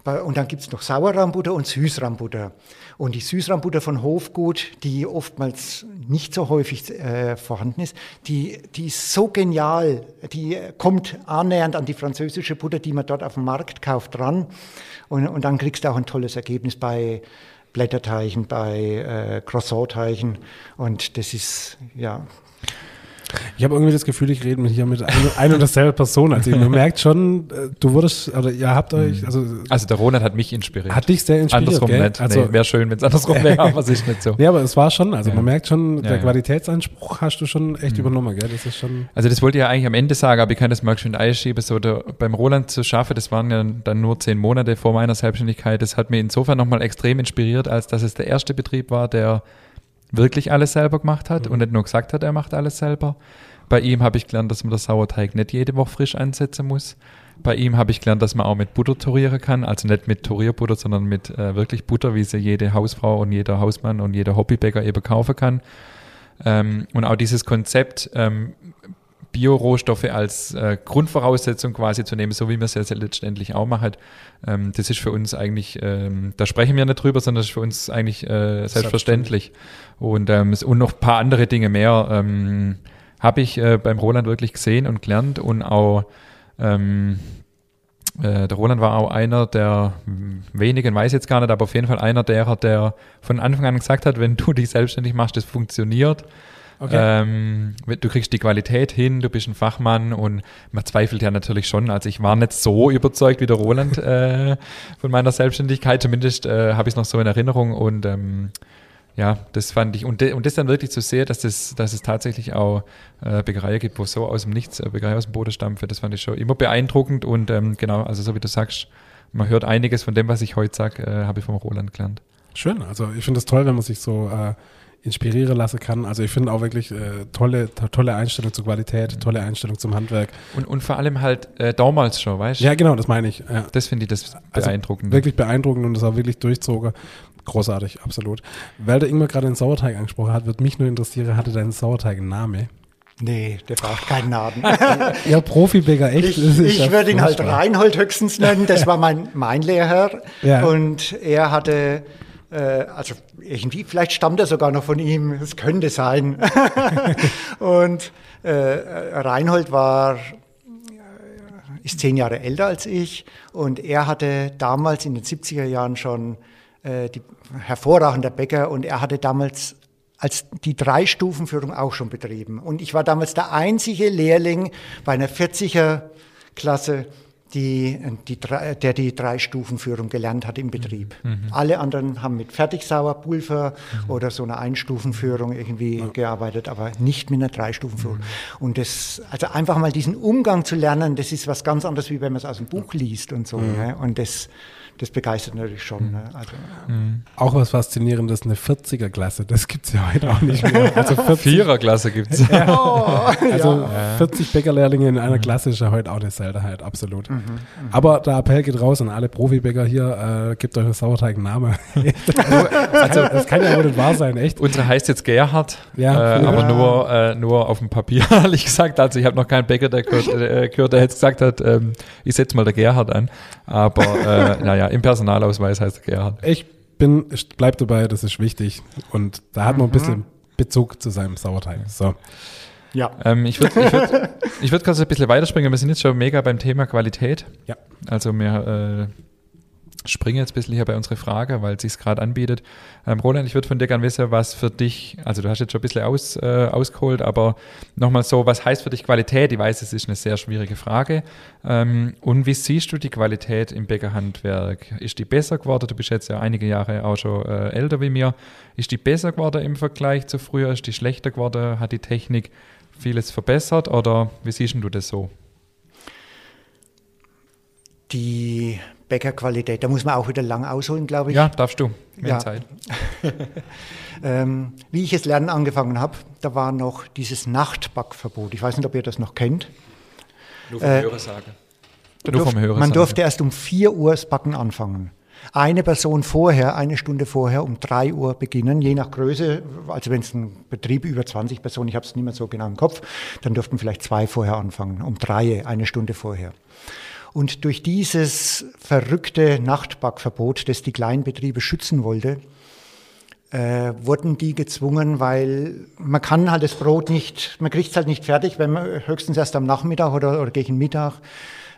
Und dann gibt es noch Sauerrahmbutter und Süßrahmbutter. Und die Süßrahmbutter von Hofgut, die oftmals nicht so häufig äh, vorhanden ist, die, die ist so genial. Die kommt annähernd an die französische Butter, die man dort auf dem Markt kauft, dran. Und, und dann kriegst du auch ein tolles Ergebnis bei Blätterteichen, bei äh, Croissant-Teichen. Und das ist, ja, ich habe irgendwie das Gefühl, ich rede hier mit ein, und derselben Person. Also man merkt schon, äh, du wurdest, oder ihr habt euch, mhm. also. Also der Ronald hat mich inspiriert. Hat dich sehr inspiriert. Andersrum gell? nicht. Also, nee, wäre schön, wenn es andersrum wäre, aber es ist nicht so. Nee, aber es war schon, also ja. man merkt schon, der ja, Qualitätsanspruch hast du schon echt mhm. übernommen, gell? Das ist schon. Also das wollte ich ja eigentlich am Ende sagen, aber ich kann das mal schön einschieben, so der, beim Roland zu schaffen, das waren ja dann nur zehn Monate vor meiner Selbstständigkeit. Das hat mir insofern nochmal extrem inspiriert, als dass es der erste Betrieb war, der wirklich alles selber gemacht hat mhm. und nicht nur gesagt hat, er macht alles selber. Bei ihm habe ich gelernt, dass man das Sauerteig nicht jede Woche frisch einsetzen muss. Bei ihm habe ich gelernt, dass man auch mit Butter torieren kann, also nicht mit Torierbutter, sondern mit äh, wirklich Butter, wie sie jede Hausfrau und jeder Hausmann und jeder Hobbybäcker eben kaufen kann. Ähm, und auch dieses Konzept, ähm, Biorohstoffe als äh, Grundvoraussetzung quasi zu nehmen, so wie wir es ja letztendlich auch machen. Ähm, das ist für uns eigentlich, ähm, da sprechen wir nicht drüber, sondern das ist für uns eigentlich äh, selbstverständlich. Und, ähm, und noch ein paar andere Dinge mehr. Ähm, habe ich äh, beim Roland wirklich gesehen und gelernt und auch ähm, äh, der Roland war auch einer der wenigen, weiß jetzt gar nicht, aber auf jeden Fall einer derer, der von Anfang an gesagt hat, wenn du dich selbstständig machst, das funktioniert. Okay. Ähm, du kriegst die Qualität hin, du bist ein Fachmann und man zweifelt ja natürlich schon. Also ich war nicht so überzeugt wie der Roland äh, von meiner Selbstständigkeit, zumindest äh, habe ich es noch so in Erinnerung und ähm, ja, das fand ich. Und, de, und das dann wirklich zu sehen, dass, das, dass es tatsächlich auch äh, Bäckereien gibt, wo so aus dem Nichts äh, Bäckerei aus dem Boden stampfen, das fand ich schon immer beeindruckend. Und ähm, genau, also so wie du sagst, man hört einiges von dem, was ich heute sage, äh, habe ich vom Roland gelernt. Schön, also ich finde es toll, wenn man sich so äh, inspirieren lassen kann. Also ich finde auch wirklich äh, tolle, tolle Einstellung zur Qualität, mhm. tolle Einstellung zum Handwerk. Und, und vor allem halt äh, damals schon, weißt du? Ja, genau, das meine ich. Ja. Das finde ich das beeindruckend. Also wirklich beeindruckend und das auch wirklich durchzogen. Großartig, absolut. Weil der Ingmar gerade den Sauerteig angesprochen hat, wird mich nur interessieren, hatte dein Sauerteig einen Namen? Nee, der braucht keinen Namen. ja, Profibäcker, echt. Ich, ich würde ihn halt Reinhold höchstens nennen. Das war mein, mein Lehrer. Ja. Und er hatte, also irgendwie, vielleicht stammt er sogar noch von ihm. Es könnte sein. und äh, Reinhold war ist zehn Jahre älter als ich und er hatte damals in den 70er Jahren schon äh, die, hervorragender Bäcker und er hatte damals als die Drei-Stufen-Führung auch schon betrieben. Und ich war damals der einzige Lehrling bei einer 40er Klasse, die, die, der die Drei-Stufen-Führung gelernt hat im Betrieb. Mhm. mhm. Alle anderen haben mit Fertigsauerpulver mhm. oder so einer Einstufenführung irgendwie ja. gearbeitet, aber nicht mit einer Drei-Stufen-Führung. Mhm. Und das, also einfach mal diesen Umgang zu lernen, das ist was ganz anderes, wie wenn man es aus dem Buch liest und so. Mhm. Ne? Und das, das begeistert natürlich schon. Ne? Also, mhm. Auch was Faszinierendes, eine 40er-Klasse, das gibt es ja heute auch nicht mehr. Also 40er-Klasse gibt es. ja. oh, also ja. 40 Bäckerlehrlinge in einer mhm. Klasse ist ja heute auch eine Seltenheit, absolut. Mhm, mhm. Aber der Appell geht raus an alle Profibäcker hier, äh, gebt euch einen Sauerteig-Name. also, das kann ja wohl nicht wahr sein, echt. Unsere heißt jetzt Gerhard, ja, äh, aber nur, äh, nur auf dem Papier, ehrlich gesagt. Also ich habe noch keinen Bäcker, der gehört, äh, gehört der jetzt gesagt hat, ähm, ich setze mal der Gerhard an. Aber äh, im Personalausweis heißt er Gerhard. Ich bin, ich bleib dabei, das ist wichtig. Und da hat man ein bisschen Bezug zu seinem Sauerteig. So. Ja. Ähm, ich würde ich würd, ich würd kurz ein bisschen weiterspringen. Wir sind jetzt schon mega beim Thema Qualität. Ja. Also wir äh, springen jetzt ein bisschen hier bei unserer Frage, weil es sich gerade anbietet. Ähm, Roland, ich würde von dir gerne wissen, was für dich, also du hast jetzt schon ein bisschen aus, äh, ausgeholt, aber nochmal so, was heißt für dich Qualität? Ich weiß, es ist eine sehr schwierige Frage. Ähm, und wie siehst du die Qualität im Bäckerhandwerk? Ist die besser geworden? Du bist jetzt ja einige Jahre auch schon äh, älter wie mir. Ist die besser geworden im Vergleich zu früher? Ist die schlechter geworden? Hat die Technik vieles verbessert oder wie siehst du das so? Die Bäckerqualität, da muss man auch wieder lang ausholen, glaube ich. Ja, darfst du. Mehr Ja. Zeit. Ähm, wie ich es lernen angefangen habe, da war noch dieses Nachtbackverbot. Ich weiß nicht, ob ihr das noch kennt. Nur vom Hörer sagen. Da Nur vom durf- Hörer man durfte erst um 4 Uhr das Backen anfangen. Eine Person vorher, eine Stunde vorher, um 3 Uhr beginnen, je nach Größe. Also wenn es ein Betrieb über 20 Personen, ich habe es nicht mehr so genau im Kopf, dann durften vielleicht zwei vorher anfangen, um 3, eine Stunde vorher. Und durch dieses verrückte Nachtbackverbot, das die Kleinbetriebe schützen wollte, äh, wurden die gezwungen, weil man kann halt das Brot nicht, man kriegt es halt nicht fertig, wenn man höchstens erst am Nachmittag oder, oder gegen Mittag,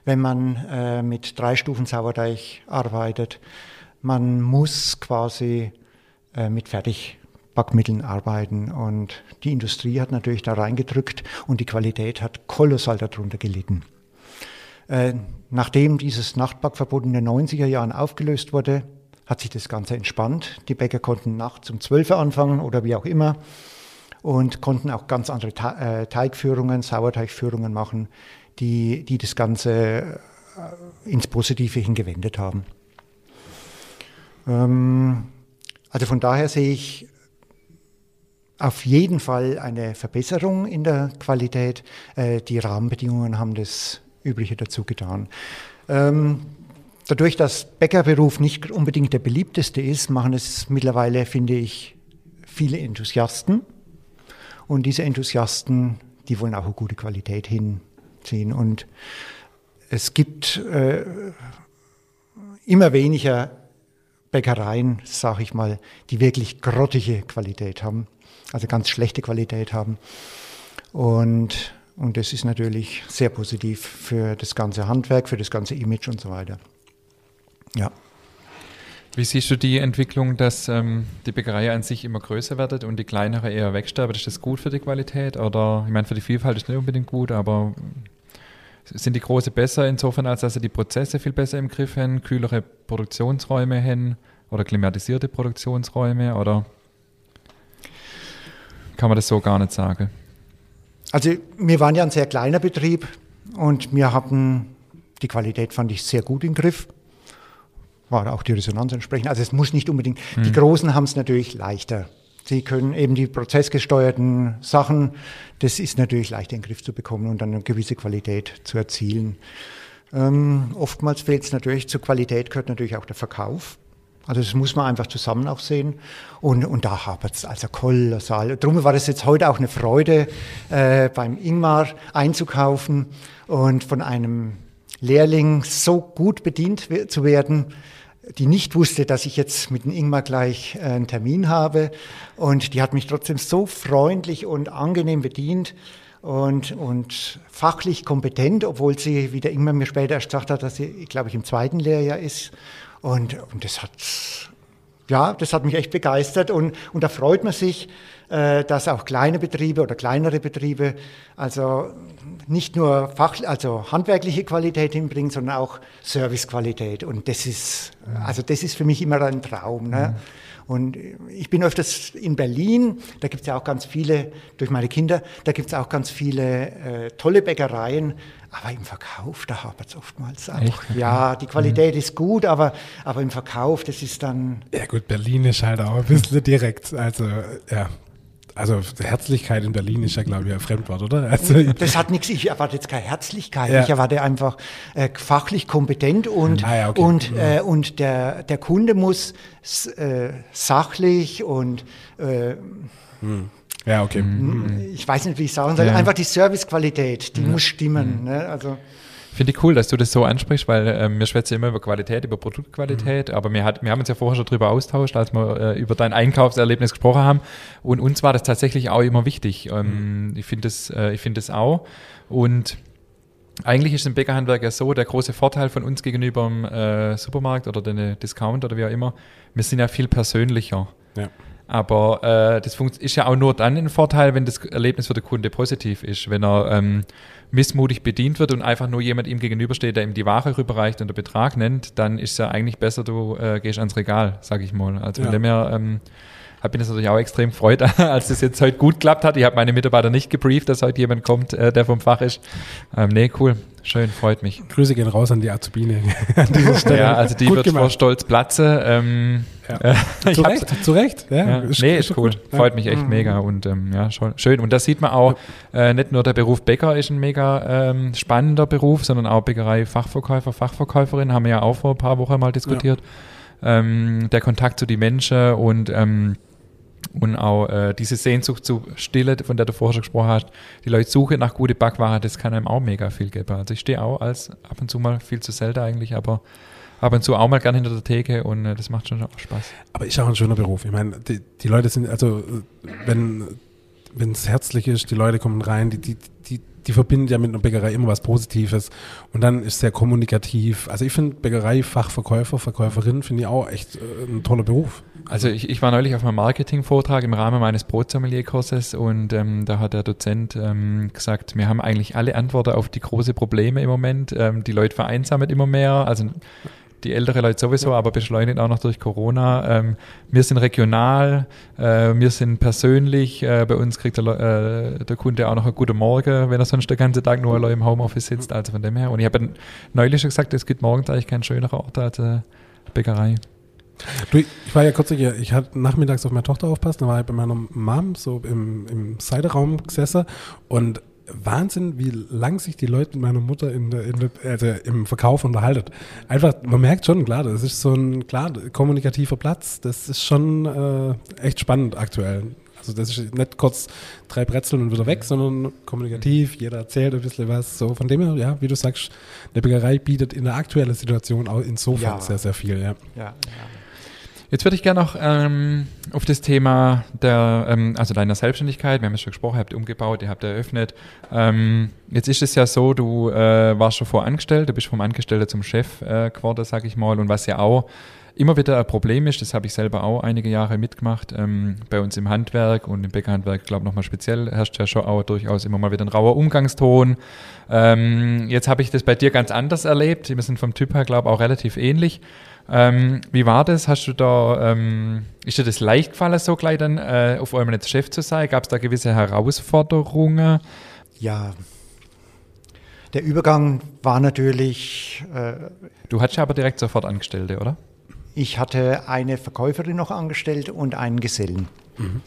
wenn man äh, mit drei Stufen Sauerteig arbeitet. Man muss quasi äh, mit Fertigbackmitteln arbeiten und die Industrie hat natürlich da reingedrückt und die Qualität hat kolossal darunter gelitten. Äh, nachdem dieses Nachtbackverbot in den 90er Jahren aufgelöst wurde, hat sich das Ganze entspannt. Die Bäcker konnten nachts um 12 Uhr anfangen oder wie auch immer und konnten auch ganz andere äh, Teigführungen, Sauerteigführungen machen, die, die das Ganze äh, ins Positive hingewendet haben. Ähm, also von daher sehe ich auf jeden Fall eine Verbesserung in der Qualität. Die Rahmenbedingungen haben das Übliche dazu getan. Ähm, dadurch, dass Bäckerberuf nicht unbedingt der beliebteste ist, machen es mittlerweile, finde ich, viele Enthusiasten. Und diese Enthusiasten, die wollen auch eine gute Qualität hinziehen. Und es gibt äh, immer weniger Bäckereien, sage ich mal, die wirklich grottige Qualität haben, also ganz schlechte Qualität haben. Und, und das ist natürlich sehr positiv für das ganze Handwerk, für das ganze Image und so weiter. Ja. Wie siehst du die Entwicklung, dass ähm, die Bäckerei an sich immer größer wird und die kleinere eher wegsterben? Ist das gut für die Qualität? Oder ich meine, für die Vielfalt ist nicht unbedingt gut, aber sind die große besser insofern, als dass sie die Prozesse viel besser im Griff haben, kühlere Produktionsräume haben oder klimatisierte Produktionsräume? Oder kann man das so gar nicht sagen? Also wir waren ja ein sehr kleiner Betrieb und wir hatten die Qualität fand ich sehr gut im Griff. War auch die Resonanz entsprechend. Also es muss nicht unbedingt. Die Großen haben es natürlich leichter. Sie können eben die prozessgesteuerten Sachen, das ist natürlich leichter in den Griff zu bekommen und dann eine gewisse Qualität zu erzielen. Ähm, oftmals fehlt es natürlich, zur Qualität gehört natürlich auch der Verkauf. Also das muss man einfach zusammen auch sehen. Und, und da hapert es also kolossal. Darum war das jetzt heute auch eine Freude, äh, beim Ingmar einzukaufen und von einem Lehrling so gut bedient zu werden, die nicht wusste, dass ich jetzt mit dem Ingmar gleich äh, einen Termin habe. Und die hat mich trotzdem so freundlich und angenehm bedient und, und fachlich kompetent, obwohl sie, wie der Ingmar mir später erst gesagt hat, dass sie, glaube ich, im zweiten Lehrjahr ist. Und, und das hat, ja, das hat mich echt begeistert und, und da freut man sich, äh, dass auch kleine Betriebe oder kleinere Betriebe also nicht nur Fach, also handwerkliche Qualität hinbringen, sondern auch Servicequalität. Und das ist, also das ist für mich immer ein Traum. Ne? Und ich bin öfters in Berlin, da gibt es ja auch ganz viele, durch meine Kinder, da gibt es auch ganz viele äh, tolle Bäckereien, aber im Verkauf, da hapert es oftmals auch. Echt? Ja, die Qualität ist gut, aber, aber im Verkauf, das ist dann, Ja gut, Berlin ist halt auch ein bisschen direkt. Also, ja. Also Herzlichkeit in Berlin ist ja, glaube ich, ein Fremdwort, oder? Also, Das hat nichts, ich erwarte jetzt keine Herzlichkeit, Ja. ich erwarte einfach äh, fachlich kompetent und, Ah ja, okay. und, äh, und der, der Kunde muss äh, sachlich und äh, ja, okay. ich weiß nicht, wie ich sagen soll, Ja. einfach die Servicequalität, die muss stimmen. Ne? Also, Finde ich cool, dass du das so ansprichst, weil äh, wir schwätzen immer über Qualität, über Produktqualität, mhm. aber wir, hat, wir haben uns ja vorher schon darüber austauscht, als wir äh, über dein Einkaufserlebnis gesprochen haben. Und uns war das tatsächlich auch immer wichtig. Ähm, mhm. Ich finde das, äh, ich finde das auch. Und eigentlich ist im Bäckerhandwerk ja so, der große Vorteil von uns gegenüber dem äh, Supermarkt oder den Discount oder wie auch immer, wir sind ja viel persönlicher. Ja. Aber äh, das ist ja auch nur dann ein Vorteil, wenn das Erlebnis für den Kunde positiv ist. Wenn er ähm, missmutig bedient wird und einfach nur jemand ihm gegenübersteht, der ihm die Ware rüberreicht und der Betrag nennt, dann ist es ja eigentlich besser, du äh, gehst ans Regal, sag ich mal. Also von dem her ähm, habe mich das natürlich auch extrem gefreut, als das jetzt heute gut klappt hat. Ich habe meine Mitarbeiter nicht gebrieft, dass heute jemand kommt, äh, der vom Fach ist. Ähm, nee, cool. Schön, freut mich. Grüße gehen raus an die Azubine an dieser Stelle. Ja, also die Gut wird gemacht. vor Stolz platze. Ähm, ja. äh, zu Recht, zu Recht. Ja, ja. Ist, nee, ist, ist cool. Gut. Freut mich echt mhm. mega und ähm, ja, schon, schön. Und da sieht man auch, äh, nicht nur der Beruf Bäcker ist ein mega ähm, spannender Beruf, sondern auch Bäckerei Fachverkäufer, Fachverkäuferin, haben wir ja auch vor ein paar Wochen mal diskutiert. Ähm, der Kontakt zu den Menschen und ähm, und auch äh, diese Sehnsucht zu Stille, von der du vorher schon gesprochen hast, die Leute suchen nach gute Backware, das kann einem auch mega viel geben. Also ich stehe auch als ab und zu mal viel zu selten eigentlich, aber ab und zu auch mal gerne hinter der Theke und äh, das macht schon auch Spaß. Aber ist auch ein schöner Beruf. Ich meine, die, die Leute sind, also wenn wenn es herzlich ist, die Leute kommen rein, die, die, die, verbindet ja mit einer Bäckerei immer was Positives und dann ist sehr kommunikativ. Also ich finde Bäckerei, Fachverkäufer, Verkäuferin finde ich auch echt äh, ein toller Beruf. Also ich, ich war neulich auf einem Marketingvortrag im Rahmen meines Brotsommelier-Kurses und ähm, da hat der Dozent ähm, gesagt, wir haben eigentlich alle Antworten auf die großen Probleme im Moment. Ähm, die Leute vereinsamen immer mehr, also die ältere Leute sowieso, aber beschleunigt auch noch durch Corona. Ähm, wir sind regional, äh, wir sind persönlich. Äh, bei uns kriegt der, äh, der, Kunde auch noch einen guten Morgen, wenn er sonst den ganzen Tag nur allein im Homeoffice sitzt. Also von dem her. Und ich habe neulich schon gesagt, es gibt morgens eigentlich kein schönerer Ort als äh, Bäckerei. Du, ich war ja kurz hier, ich hatte nachmittags auf meine Tochter aufpassen, da war ich bei meiner Mom so im, im Seideraum gesessen und Wahnsinn, wie lang sich die Leute mit meiner Mutter in in also im Verkauf unterhalten. Einfach, man merkt schon, klar, das ist so ein klar kommunikativer Platz. Das ist schon äh, echt spannend aktuell. Also das ist nicht kurz drei Brezeln und wieder weg, sondern kommunikativ, jeder erzählt ein bisschen was. So von dem her, ja, wie du sagst, eine Bäckerei bietet in der aktuellen Situation auch insofern ja. sehr, sehr viel, ja. ja, ja. Jetzt würde ich gerne noch ähm, auf das Thema der, ähm, also deiner Selbstständigkeit, wir haben ja schon gesprochen, ihr habt umgebaut, ihr habt eröffnet. Ähm, jetzt ist es ja so, du äh, warst schon vorangestellt, du bist vom Angestellten zum Chef äh, geworden, sag ich mal, und was ja auch immer wieder ein Problem ist, das habe ich selber auch einige Jahre mitgemacht, ähm, bei uns im Handwerk und im Bäckerhandwerk, glaube ich, nochmal speziell, herrscht ja schon auch durchaus immer mal wieder ein rauer Umgangston. Ähm, jetzt habe ich das bei dir ganz anders erlebt, wir sind vom Typ her, glaube ich, auch relativ ähnlich. Ähm, wie war das? Hast du da, ähm, ist dir das leicht gefallen, so gleich dann äh, auf einmal jetzt Chef zu sein? Gab es da gewisse Herausforderungen? Ja, der Übergang war natürlich. Äh, du hattest ja aber direkt sofort Angestellte, oder? Ich hatte eine Verkäuferin noch angestellt und einen Gesellen. Mhm.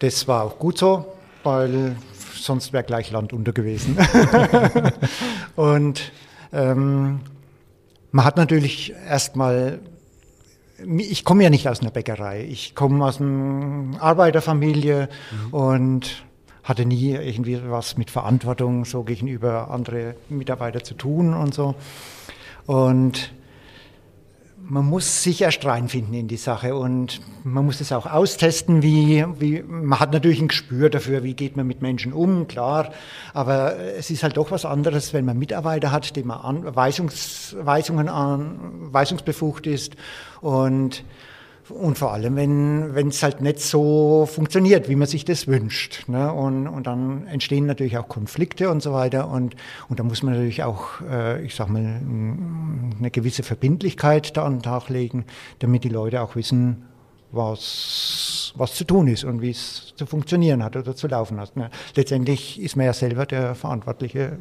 Das war auch gut so, weil sonst wäre gleich Land unter gewesen. und ähm, man hat natürlich erstmal, ich komme ja nicht aus einer Bäckerei, ich komme aus einer Arbeiterfamilie mhm. und hatte nie irgendwie was mit Verantwortung so gegenüber andere Mitarbeiter zu tun und so. Und man muss sich erst reinfinden in die Sache und man muss es auch austesten, wie, wie, man hat natürlich ein Gespür dafür, wie geht man mit Menschen um, klar, aber es ist halt doch was anderes, wenn man Mitarbeiter hat, dem man an, Weisungs, Weisungen an, weisungsbefugt ist und und vor allem, wenn es halt nicht so funktioniert, wie man sich das wünscht. Ne? Und, und dann entstehen natürlich auch Konflikte und so weiter. Und, und da muss man natürlich auch, äh, ich sag mal, eine gewisse Verbindlichkeit da an den Tag legen, damit die Leute auch wissen, was, was zu tun ist und wie es zu funktionieren hat oder zu laufen hat. Ne? Letztendlich ist man ja selber der Verantwortliche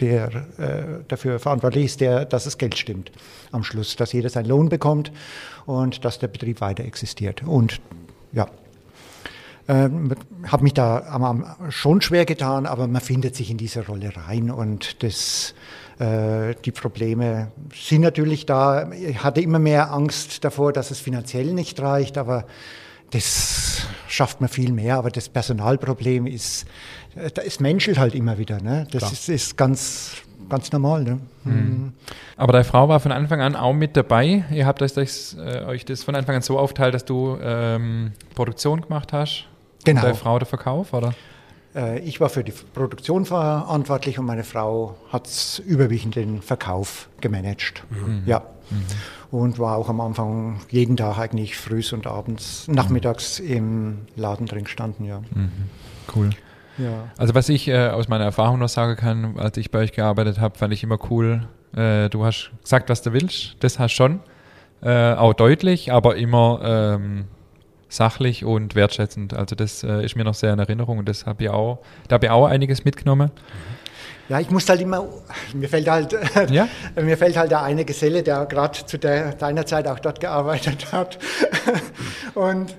der äh, dafür verantwortlich ist, der, dass das Geld stimmt am Schluss, dass jeder seinen Lohn bekommt und dass der Betrieb weiter existiert. Und ja, ähm, habe mich da schon schwer getan, aber man findet sich in diese Rolle rein und das, äh, die Probleme sind natürlich da. Ich hatte immer mehr Angst davor, dass es finanziell nicht reicht, aber das schafft man viel mehr, aber das Personalproblem ist, äh, da ist menschelt halt immer wieder. Ne? Das ist, ist, ganz, ganz normal. Ne? Mhm. Aber deine Frau war von Anfang an auch mit dabei. Ihr habt euch das, äh, euch das von Anfang an so aufteilt, dass du ähm, Produktion gemacht hast. Genau. Und deine Frau der Verkauf, oder? Äh, ich war für die Produktion verantwortlich und meine Frau hat überwiegend den Verkauf gemanagt. Mhm. Ja. Mhm. Und war auch am Anfang jeden Tag eigentlich früh und abends, nachmittags im Laden drin gestanden, ja. Mhm. Cool. Ja. Also was ich äh, aus meiner Erfahrung noch sagen kann, als ich bei euch gearbeitet habe, fand ich immer cool. Äh, du hast gesagt, was du willst, das hast schon. Äh, auch deutlich, aber immer ähm, sachlich und wertschätzend. Also das äh, ist mir noch sehr in Erinnerung und das habe ich auch, da habe ich auch einiges mitgenommen. Ja, ich muss halt immer, mir fällt halt, ja? mir fällt halt der eine Geselle, der gerade zu der, deiner Zeit auch dort gearbeitet hat. Und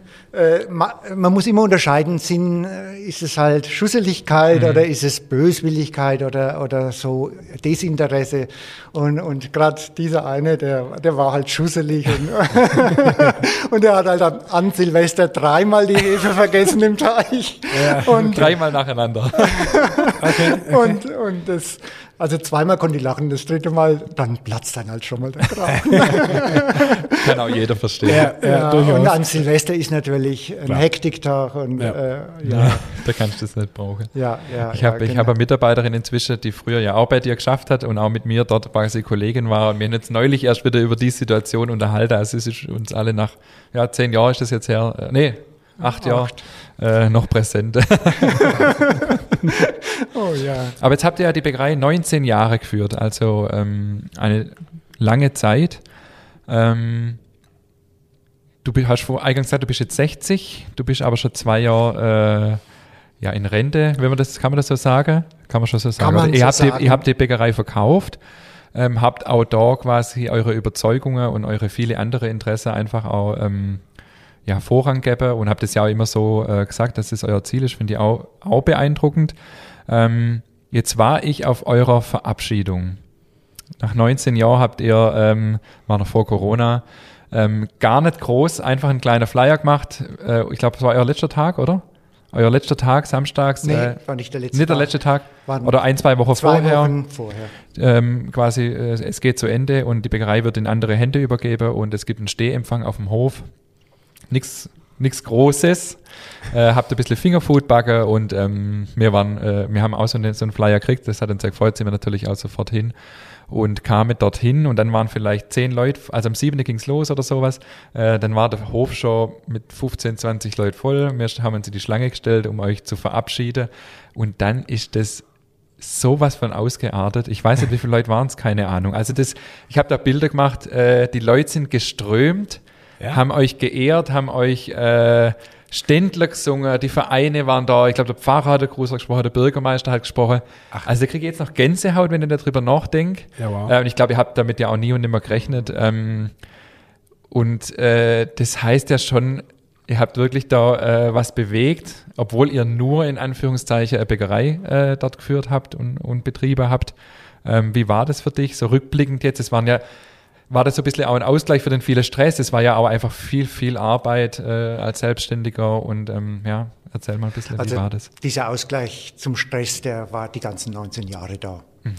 man, man, muss immer unterscheiden, sind, äh, ist es halt Schusseligkeit mhm. oder ist es Böswilligkeit oder, oder so Desinteresse. Und, und gerade dieser eine, der, der war halt schusselig und, und der hat halt an Silvester dreimal die Hefe vergessen im Teich. Ja, und, dreimal nacheinander. okay, okay. Und, und das, also zweimal konnte ich lachen, das dritte Mal, dann platzt dann halt schon mal der Kragen. Kann auch jeder verstehen. Ja, ja, ja und an Silvester ist natürlich ein Klar. Hektiktag und ja. Äh, ja. Da kannst du es nicht brauchen. Ja, ja, ich habe genau. hab eine Mitarbeiterin inzwischen, die früher ja auch bei dir geschafft hat und auch mit mir dort quasi Kollegin war. Und wir haben jetzt neulich erst wieder über die Situation unterhalten. Also es ist uns alle nach, ja, zehn Jahren ist das jetzt her. Äh, nee, acht Jahre äh, noch präsent. oh ja. Aber jetzt habt ihr ja die Bäckerei 19 Jahre geführt, also ähm, eine lange Zeit. Ähm, du hast vor eingangs gesagt, du bist jetzt 60, du bist aber schon zwei Jahre äh, ja, in Rente, wenn man das, kann man das so sagen? Kann man schon so sagen. Kann ihr, so habt sagen. Die, ihr habt die Bäckerei verkauft, ähm, habt auch da quasi eure Überzeugungen und eure viele andere Interessen einfach auch ähm, ja, Vorrang geben und habt es ja auch immer so äh, gesagt, dass es euer Ziel ist, finde ich auch, auch beeindruckend. Ähm, jetzt war ich auf eurer Verabschiedung. Nach 19 Jahren habt ihr, ähm, war noch vor Corona, ähm, gar nicht groß, einfach ein kleiner Flyer gemacht. Äh, ich glaube, es war euer letzter Tag, oder? Euer letzter Tag, samstags? Nee, äh, war nicht der letzte Nicht der letzte Tag. Tag oder ein, zwei Wochen zwei vorher. Wochen vorher. Ähm, quasi, äh, es geht zu Ende und die Bäckerei wird in andere Hände übergeben und es gibt einen Stehempfang auf dem Hof nichts nichts Großes. Äh, habt ein bisschen Fingerfood backen und ähm, wir waren, äh, wir haben auch so, eine, so einen Flyer gekriegt, das hat uns sehr gefreut, sind wir natürlich auch sofort hin und kamen dorthin und dann waren vielleicht zehn Leute, also am 7. ging es los oder sowas, äh, dann war der Hof schon mit 15, 20 Leuten voll, wir haben uns in die Schlange gestellt, um euch zu verabschieden und dann ist das sowas von ausgeartet. Ich weiß nicht, wie viele Leute waren es, keine Ahnung. Also das, ich habe da Bilder gemacht, äh, die Leute sind geströmt, ja. haben euch geehrt, haben euch äh, Ständler gesungen, die Vereine waren da, ich glaube, der Pfarrer hat Gruß gesprochen, der Bürgermeister hat gesprochen. Ach. Also da kriege ich jetzt noch Gänsehaut, wenn ich darüber nachdenke. Ja, wow. äh, und ich glaube, ihr habt damit ja auch nie und nimmer gerechnet. Ähm, und äh, das heißt ja schon, ihr habt wirklich da äh, was bewegt, obwohl ihr nur in Anführungszeichen eine Bäckerei äh, dort geführt habt und, und Betriebe habt. Ähm, wie war das für dich, so rückblickend jetzt? Es waren ja war das so ein bisschen auch ein Ausgleich für den vielen Stress. Es war ja auch einfach viel, viel Arbeit äh, als Selbstständiger und ähm, ja, erzähl mal ein bisschen, also wie war das? Dieser Ausgleich zum Stress, der war die ganzen 19 Jahre da. Mhm.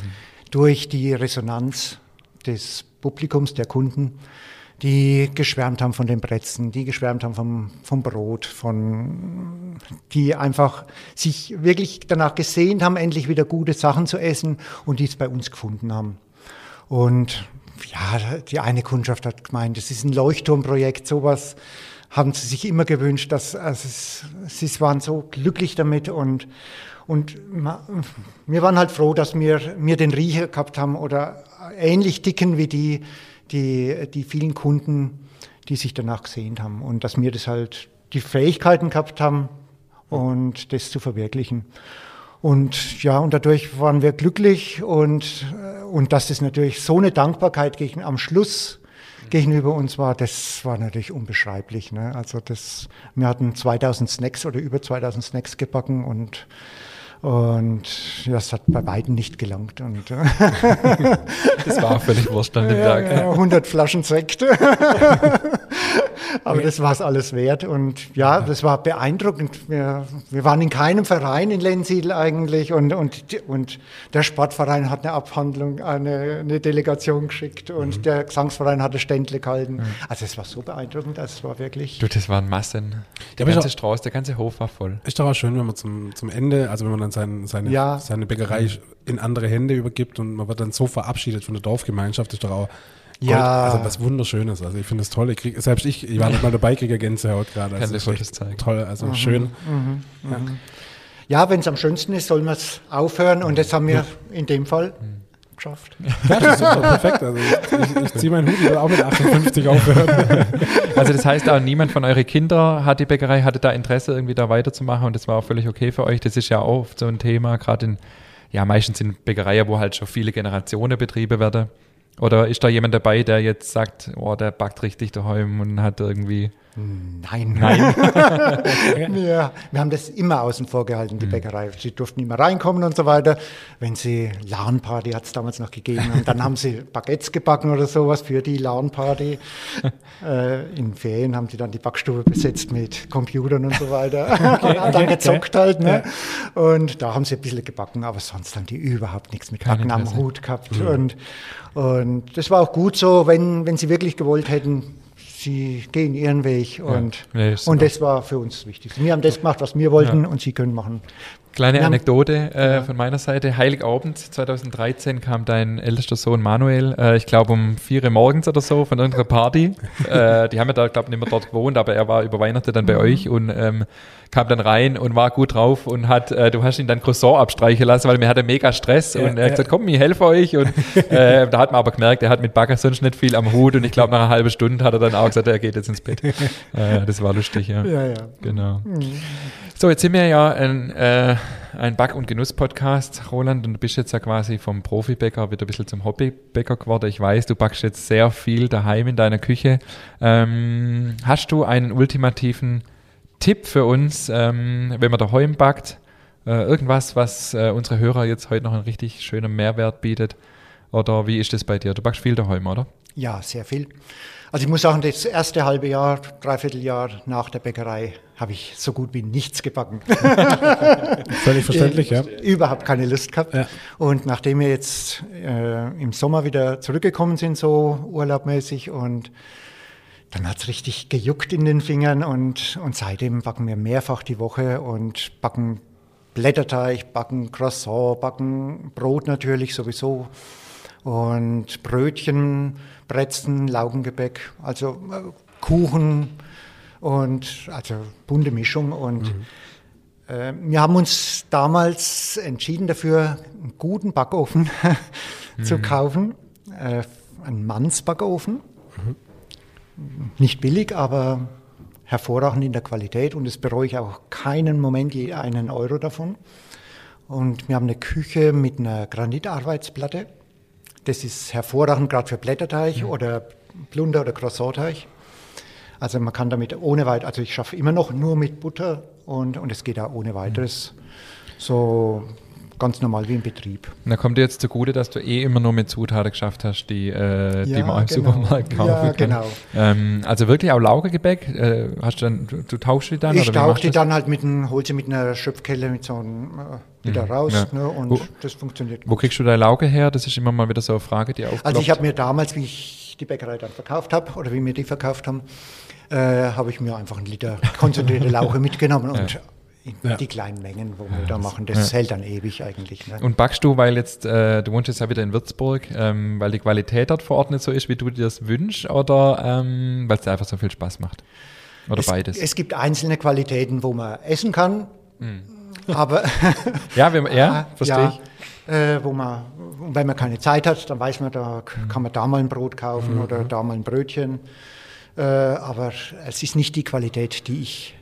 Durch die Resonanz des Publikums, der Kunden, die geschwärmt haben von den Bretzen, die geschwärmt haben vom, vom Brot, von, die einfach sich wirklich danach gesehnt haben, endlich wieder gute Sachen zu essen und die es bei uns gefunden haben. Und ja, die eine Kundschaft hat gemeint, das ist ein Leuchtturmprojekt, sowas haben sie sich immer gewünscht, dass also es, sie waren so glücklich damit und und wir waren halt froh, dass wir, wir den Riecher gehabt haben oder ähnlich dicken wie die, die, die vielen Kunden, die sich danach gesehnt haben und dass wir das halt die Fähigkeiten gehabt haben und das zu verwirklichen. Und ja, und dadurch waren wir glücklich und, und dass das natürlich so eine Dankbarkeit gegen, am Schluss gegenüber uns war, das war natürlich unbeschreiblich. Ne? Also das, wir hatten 2000 Snacks oder über 2000 Snacks gebacken und und das hat bei beiden nicht gelangt. Und, das war völlig wurscht an dem ja, Tag. Ja, 100 Flaschen Sekt. Aber das war es alles wert. Und ja, das war beeindruckend. Wir, wir waren in keinem Verein in Lensiedl eigentlich. Und, und, und der Sportverein hat eine Abhandlung, eine, eine Delegation geschickt. Und mhm. der Gesangsverein hat eine Ständle gehalten. Mhm. Also es war so beeindruckend. Das war wirklich... Du, das waren Massen. Der ja, ganze Strauß, der ganze Hof war voll. Ist doch auch schön, wenn man zum, zum Ende, also wenn man dann sein, seine, ja. seine Bäckerei in andere Hände übergibt und man wird dann so verabschiedet von der Dorfgemeinschaft, ist doch auch ja. Also was Wunderschönes. Also ich finde es toll. Ich krieg, selbst ich, ich war nicht mal dabei, kriege Gänsehaut gerade. Also Kann das zeigen. Toll, also mhm. schön. Mhm. Ja, mhm. ja wenn es am schönsten ist, soll man es aufhören und das haben wir ja. in dem Fall geschafft. Ja, das ist super, perfekt. Also ich, ich, ich ziehe meinen Hut, ich will auch mit 58 aufhören. Also das heißt auch, niemand von euren Kindern hat die Bäckerei, hatte da Interesse, irgendwie da weiterzumachen und das war auch völlig okay für euch. Das ist ja auch so ein Thema, gerade in, ja meistens in Bäckereien, wo halt schon viele Generationen betrieben werden oder ist da jemand dabei, der jetzt sagt, oh, der backt richtig daheim und hat irgendwie. Nein. Nein. ja, wir haben das immer außen vor gehalten, die mhm. Bäckerei. Sie durften immer reinkommen und so weiter. Wenn sie LAN-Party hat es damals noch gegeben, und dann haben sie Baguettes gebacken oder sowas für die LAN-Party. äh, in Ferien haben sie dann die Backstube besetzt mit Computern und so weiter. Okay, und dann gezockt okay. halt. Ne? Ja. Und da haben sie ein bisschen gebacken, aber sonst haben die überhaupt nichts mit Backen am Hut gehabt. Mhm. Und und das war auch gut so, wenn, wenn sie wirklich gewollt hätten, sie gehen ihren Weg. Und, ja, nee, und das war für uns wichtig. Wir haben das gemacht, was wir wollten ja. und sie können machen. Kleine Anekdote äh, ja. von meiner Seite. Heiligabend 2013 kam dein ältester Sohn Manuel, äh, ich glaube um vier Uhr morgens oder so, von irgendeiner Party. äh, die haben ja da, glaube ich, nicht mehr dort gewohnt, aber er war über Weihnachten dann bei mhm. euch und ähm, kam dann rein und war gut drauf und hat, äh, du hast ihn dann Croissant abstreichen lassen, weil mir hatte mega Stress ja, und er hat gesagt, komm, ich helfe euch und äh, da hat man aber gemerkt, er hat mit Bagger sonst nicht viel am Hut und ich glaube nach einer halben Stunde hat er dann auch gesagt, er geht jetzt ins Bett. äh, das war lustig, ja. Ja, ja. Genau. Mhm. So, jetzt sind wir ja ein, äh, ein Back- und Genuss-Podcast, Roland, und du bist jetzt ja quasi vom Profibäcker wieder ein bisschen zum Hobbybäcker geworden. Ich weiß, du backst jetzt sehr viel daheim in deiner Küche. Ähm, hast du einen ultimativen Tipp für uns, ähm, wenn man daheim backt? Äh, irgendwas, was äh, unsere Hörer jetzt heute noch einen richtig schönen Mehrwert bietet? Oder wie ist das bei dir? Du backst viel daheim, oder? Ja, sehr viel. Also ich muss sagen, das erste halbe Jahr, dreiviertel Jahr nach der Bäckerei habe ich so gut wie nichts gebacken. Völlig verständlich, ja. Überhaupt keine Lust gehabt. Ja. Und nachdem wir jetzt äh, im Sommer wieder zurückgekommen sind, so urlaubmäßig und dann hat es richtig gejuckt in den Fingern und, und seitdem backen wir mehrfach die Woche und backen Blätterteig, backen Croissant, backen Brot natürlich sowieso und Brötchen, Brezen, Laugengebäck, also äh, Kuchen und also bunte Mischung und mhm. äh, wir haben uns damals entschieden dafür, einen guten Backofen zu mhm. kaufen, äh, einen Mannsbackofen. Mhm nicht billig, aber hervorragend in der Qualität und es bereue ich auch keinen Moment je einen Euro davon. Und wir haben eine Küche mit einer Granitarbeitsplatte. Das ist hervorragend gerade für Blätterteig mhm. oder Plunder oder Croissantteig. Also man kann damit ohne weit, also ich schaffe immer noch nur mit Butter und, und es geht auch ohne weiteres. So ganz normal wie im Betrieb. Da kommt dir jetzt zugute, dass du eh immer nur mit Zutaten geschafft hast, die, äh, ja, die man im genau. Supermarkt kaufen ja, kann. Genau. Ähm, also wirklich auch Laugengebäck, äh, hast du dann, du, du tauschst die dann? Ich tauche die dann halt mit einem, hol sie mit einer Schöpfkelle mit so einem, äh, wieder mhm, raus ja. ne, und wo, das funktioniert gut. Wo kriegst du deine Lauge her? Das ist immer mal wieder so eine Frage, die aufkommt. Also ich habe mir damals, wie ich die Bäckerei dann verkauft habe oder wie wir die verkauft haben, äh, habe ich mir einfach einen Liter konzentrierte Lauge mitgenommen und ja. die kleinen Mengen, wo wir da machen. Das ja. hält dann ewig eigentlich. Ne? Und backst du, weil jetzt, äh, du wohnst jetzt ja wieder in Würzburg, ähm, weil die Qualität dort vor Ort nicht so ist, wie du dir das wünschst, oder ähm, weil es dir einfach so viel Spaß macht? Oder es, beides? Es gibt einzelne Qualitäten, wo man essen kann, mhm. aber. ja, wenn, ja verstehe ich. Äh, wo man, wenn man keine Zeit hat, dann weiß man, da kann man da mal ein Brot kaufen mhm. oder da mal ein Brötchen. Äh, aber es ist nicht die Qualität, die ich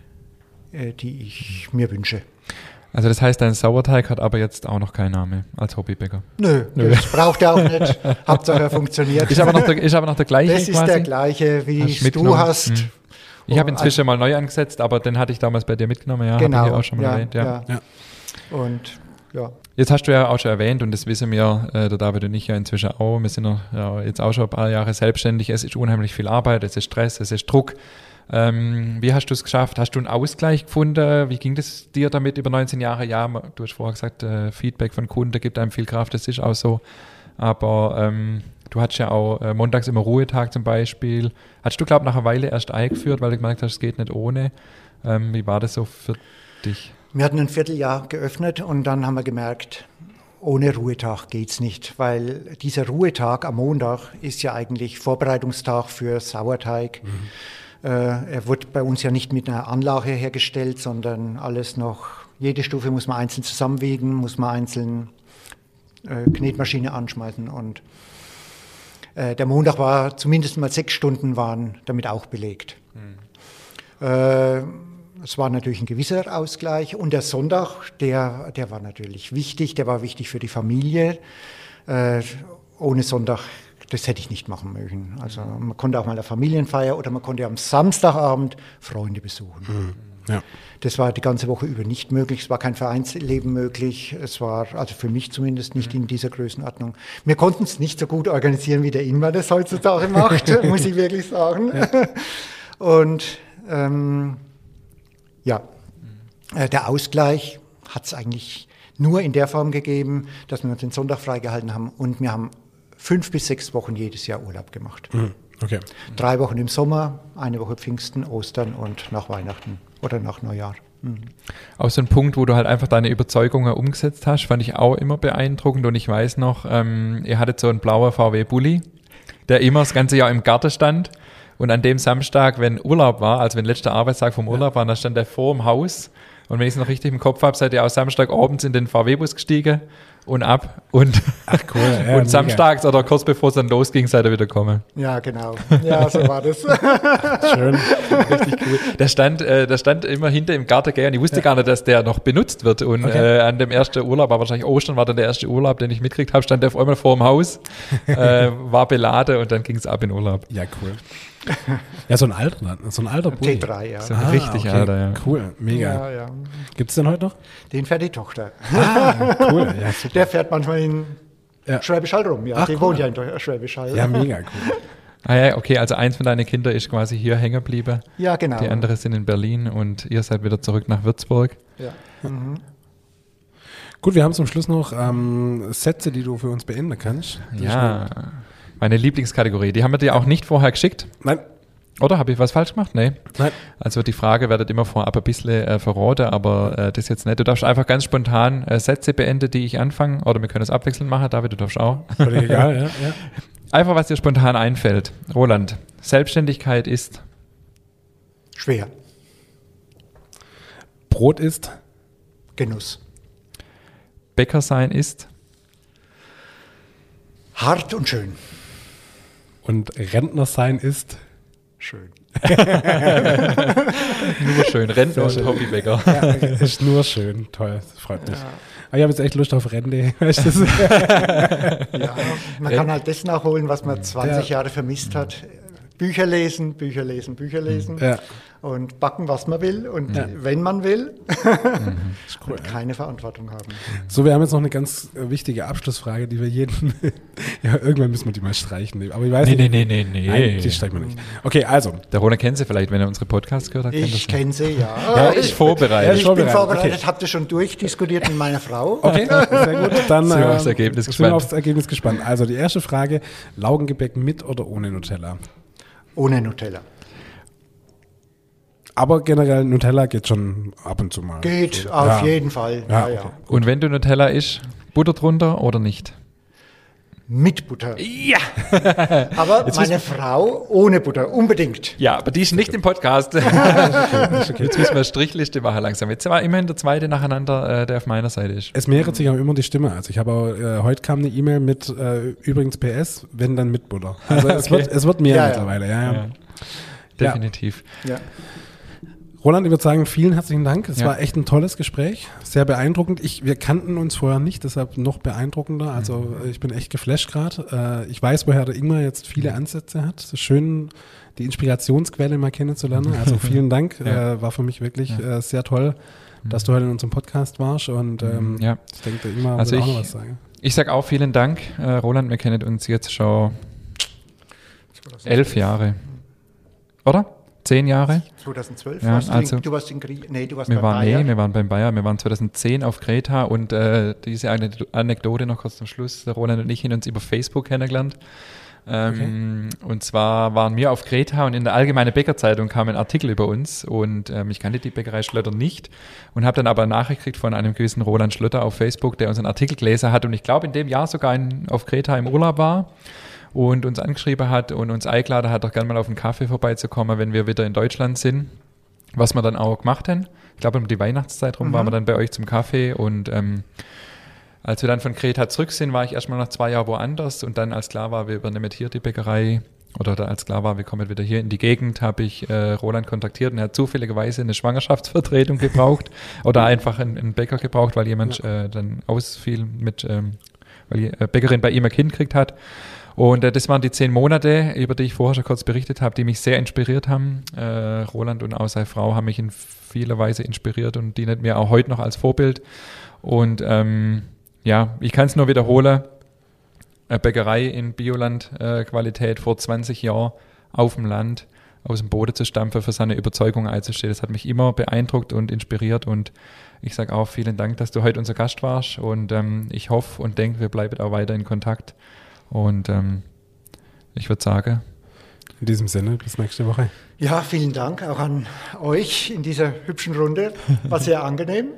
äh, die ich mir wünsche. Also das heißt, dein Sauerteig hat aber jetzt auch noch keinen Namen als Hobbybäcker? Nö, Nö. das braucht er auch nicht. Hauptsache er funktioniert. Ist aber noch der, ist aber noch der gleiche Das ist quasi? der gleiche, wie hast du hast. Hm. Ich habe inzwischen also, mal neu angesetzt, aber den hatte ich damals bei dir mitgenommen, ja, genau, ich auch schon mal ja, erwähnt. Ja. ja. Und ja. Jetzt hast du ja auch schon erwähnt und das wissen wir, äh, der David und ich ja inzwischen auch. Wir sind ja jetzt auch schon ein paar Jahre selbstständig. Es ist unheimlich viel Arbeit, es ist Stress, es ist Druck. Ähm, wie hast du es geschafft? Hast du einen Ausgleich gefunden? Wie ging das dir damit über 19 Jahre? Ja, du hast vorher gesagt, äh, Feedback von Kunden gibt einem viel Kraft, das ist auch so. Aber ähm, du hattest ja auch äh, montags immer Ruhetag zum Beispiel. Hattest du, glaube ich, nach einer Weile erst eingeführt, weil du gemerkt hast, es geht nicht ohne. Ähm, wie war das so für dich? Wir hatten ein Vierteljahr geöffnet und dann haben wir gemerkt, ohne Ruhetag geht es nicht, weil dieser Ruhetag am Montag ist ja eigentlich Vorbereitungstag für Sauerteig. Mhm. Äh, er wird bei uns ja nicht mit einer Anlage hergestellt, sondern alles noch, jede Stufe muss man einzeln zusammenwiegen, muss man einzeln äh, Knetmaschine anschmeißen und äh, der Montag war zumindest mal sechs Stunden waren damit auch belegt. Mhm. Es war natürlich ein gewisser Ausgleich. Und der Sonntag, der, der war natürlich wichtig, der war wichtig für die Familie. Äh, ohne Sonntag, das hätte ich nicht machen mögen. Also man konnte auch mal eine Familienfeier oder man konnte am Samstagabend Freunde besuchen. Mhm. Ja. Das war die ganze Woche über nicht möglich. Es war kein Vereinsleben möglich. Es war, also für mich zumindest, nicht mhm. in dieser Größenordnung. Wir konnten es nicht so gut organisieren, wie der Ingmar das heutzutage macht, muss ich wirklich sagen. Ja. Und ähm, ja, äh, der Ausgleich hat es eigentlich nur in der Form gegeben, dass wir uns den Sonntag freigehalten haben und wir haben fünf bis sechs Wochen jedes Jahr Urlaub gemacht. Mhm. Okay. Drei Wochen im Sommer, eine Woche Pfingsten, Ostern und nach Weihnachten oder nach Neujahr. Mhm. Auch so ein Punkt, wo du halt einfach deine Überzeugungen umgesetzt hast, fand ich auch immer beeindruckend. Und ich weiß noch, ähm, ihr hattet so einen blauen VW-Bully, der immer das ganze Jahr im Garten stand. Und an dem Samstag, wenn Urlaub war, also wenn letzter Arbeitstag vom Urlaub war, dann stand er vor dem Haus. Und wenn ich es noch richtig im Kopf habe, seid ihr auch Samstagabends in den VW-Bus gestiegen und ab und, Ach cool, ja, und samstags oder kurz bevor es dann losging, seid ihr wieder gekommen. Ja, genau. Ja, so war das. Schön. Richtig cool. Der stand, äh, der stand immer hinter im Garten gern. Ich wusste ja. gar nicht, dass der noch benutzt wird. Und okay. äh, an dem ersten Urlaub, aber wahrscheinlich Ostern war dann der erste Urlaub, den ich mitgekriegt habe, stand der auf einmal vor dem Haus, äh, war beladen und dann ging es ab in Urlaub. Ja, cool. Ja, so ein alter, so ein alter Bulli. T3, ja. So ah, richtig okay. alter, ja. Cool, mega. Ja, ja. Gibt es den heute noch? Den fährt die Tochter. Ah, cool. Ja, super. Der fährt manchmal in ja. Schwäbisch Hall rum. Ja, Ach, die cool. wohnt ja in Schwäbisch Hall. Ja, mega cool. Ah ja, okay, also eins von deinen Kindern ist quasi hier hängen geblieben. Ja, genau. Die andere sind in Berlin und ihr seid wieder zurück nach Würzburg. Ja. Mhm. Gut, wir haben zum Schluss noch ähm, Sätze, die du für uns beenden kannst. Ja, meine Lieblingskategorie. Die haben wir dir auch nicht vorher geschickt. Nein. Oder habe ich was falsch gemacht? Nee. Nein. Also die Frage werdet immer vorab ein bisschen äh, verraten, aber äh, das jetzt nicht. Du darfst einfach ganz spontan äh, Sätze beenden, die ich anfange. Oder wir können es abwechselnd machen. David, du darfst auch. egal, ja, ja. Einfach, was dir spontan einfällt. Roland, Selbstständigkeit ist? Schwer. Brot ist? Genuss. Bäcker sein ist? Hart und schön. Und Rentner sein ist? Schön. nur schön. Rentner und Hobbybäcker. Ja, ist nur schön. Toll. Das freut mich. Ja. Aber ich habe jetzt echt Lust auf Rente. Weißt ja, man kann halt das nachholen, was man 20 Jahre vermisst hat. Bücher lesen, Bücher lesen, Bücher lesen. Ja und backen, was man will und ja. wenn man will. mhm. cool, und keine. Verantwortung haben. So, wir haben jetzt noch eine ganz äh, wichtige Abschlussfrage, die wir jeden. ja, irgendwann müssen wir die mal streichen. Aber ich weiß nee, nicht. Nee, nee, nee, nee. Nein, die streichen wir nicht. Okay, also. Der Rona kennt sie vielleicht, wenn er unsere Podcasts gehört hat. Ich kenne sie, ja. ja. Ich vorbereitet. Ja, ich bin vorbereitet, okay. habt ihr schon durchdiskutiert mit meiner Frau. Okay, sehr gut. Dann sind wir aufs ähm, Ergebnis gespannt. aufs Ergebnis gespannt. Also die erste Frage: Laugengebäck mit oder ohne Nutella? Ohne Nutella. Aber generell Nutella geht schon ab und zu mal. Geht, so. auf ja. jeden Fall. Ja, ja, und wenn du Nutella isst, Butter drunter oder nicht? Mit Butter. Ja! aber Jetzt meine Frau ohne Butter, unbedingt. Ja, aber die ist nicht im Podcast. okay, Jetzt müssen wir eine Strichliste machen langsam. Jetzt war immerhin der zweite nacheinander, äh, der auf meiner Seite ist. Es mehret sich auch immer die Stimme. Also ich habe auch, äh, heute kam eine E-Mail mit äh, übrigens PS, wenn dann mit Butter. Also okay. es, wird, es wird mehr ja, mittlerweile. Ja, ja. Definitiv. Ja. Roland, ich würde sagen, vielen herzlichen Dank. Es ja. war echt ein tolles Gespräch, sehr beeindruckend. Ich, wir kannten uns vorher nicht, deshalb noch beeindruckender. Also mhm. ich bin echt geflasht gerade. Äh, ich weiß, woher der Ingmar jetzt viele mhm. Ansätze hat. Es ist schön, die Inspirationsquelle mal kennenzulernen. Also vielen Dank. ja. äh, war für mich wirklich ja. äh, sehr toll, dass du heute in unserem Podcast warst. Und ähm, ja. ich denke, der Ingmar also ich, auch noch was sagen. Ich sage auch vielen Dank, äh, Roland. Wir kennen uns jetzt schon elf Jahre. Oder? Zehn Jahre. 2012 Ja, warst also- du, in, du warst in Grie nee, du warst Wir waren, nee, Bayern. wir waren beim Bayer, wir waren 2010 auf Kreta und äh, diese Ane- Anekdote noch kurz zum Schluss. Der Roland und ich haben uns über Facebook kennengelernt. Ähm, Und zwar waren wir auf Kreta und in der Allgemeine Bäckerzeitung kam ein Artikel über uns und ähm, ich kannte die Bäckerei Schlötter nicht und habe dann aber eine Nachricht gekriegt von einem gewissen Roland Schlötter auf Facebook, der unseren Artikel gelesen hat und ich glaube in dem Jahr sogar in, auf Kreta im Urlaub war und uns angeschrieben hat und uns eingeladen hat, doch gerne mal auf einen Kaffee vorbeizukommen, wenn wir wieder in Deutschland sind was wir dann auch gemacht haben. Ich glaube, um die Weihnachtszeit rum waren wir dann bei euch zum Kaffee und ähm, als wir dann von Kreta zurück sind, war ich erstmal noch zwei Jahre woanders und dann, als klar war, wir übernehmen hier die Bäckerei oder als klar war, wir kommen wieder hier in die Gegend, habe ich äh, Roland kontaktiert und er hat zufälligerweise eine Schwangerschaftsvertretung gebraucht oder einfach einen, einen Bäcker gebraucht, weil jemand äh, dann ausfiel mit, ähm, weil die äh, Bäckerin bei ihm ein Kind gekriegt hat. Und äh, das waren die zehn Monate, über die ich vorher schon kurz berichtet habe, die mich sehr inspiriert haben. Äh, Roland und auch seine Frau haben mich in vieler Weise inspiriert und dienen mir auch heute noch als Vorbild. Und ähm, ja, ich kann es nur wiederholen. Eine Bäckerei in Bioland-Qualität vor 20 Jahren auf dem Land aus dem Boden zu stampfen, für seine Überzeugung einzustehen. Das hat mich immer beeindruckt und inspiriert und ich sage auch vielen Dank, dass du heute unser Gast warst und ähm, ich hoffe und denke, wir bleiben auch weiter in Kontakt und ähm, ich würde sagen, In diesem Sinne, bis nächste Woche. Ja, vielen Dank auch an euch in dieser hübschen Runde. War sehr angenehm.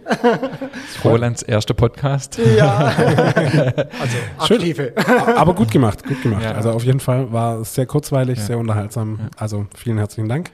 Rolands erster Podcast. Ja, also Schön. aktive. Aber gut gemacht, gut gemacht. Ja. Also auf jeden Fall war es sehr kurzweilig, Ja. sehr unterhaltsam. Also vielen herzlichen Dank.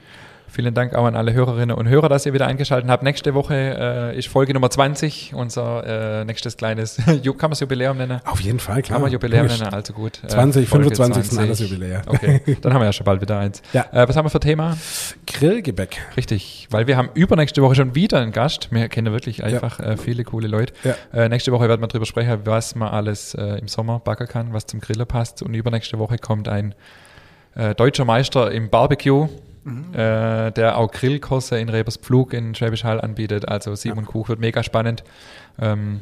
Vielen Dank auch an alle Hörerinnen und Hörer, dass ihr wieder eingeschaltet habt. Nächste Woche äh, ist Folge Nummer 20, unser äh, nächstes kleines, kann man es Jubiläum nennen? Auf jeden Fall, klar. Kann man Jubiläum nennen, also gut. Äh, 20, Folge 25 sind alles Jubiläe. Okay, dann haben wir ja schon bald wieder eins. Ja. Äh, was haben wir für Thema? Grillgebäck. Richtig, weil wir haben übernächste Woche schon wieder einen Gast. Wir kennen wirklich einfach äh, viele coole Leute. Ja. Äh, nächste Woche werden wir darüber sprechen, was man alles äh, im Sommer backen kann, was zum Grillen passt. Und übernächste Woche kommt ein äh, deutscher Meister im Barbecue, äh, der auch Grillkurse in Reberspflug in Schwäbisch Hall anbietet. Also Simon Kuch wird mega spannend. Ähm,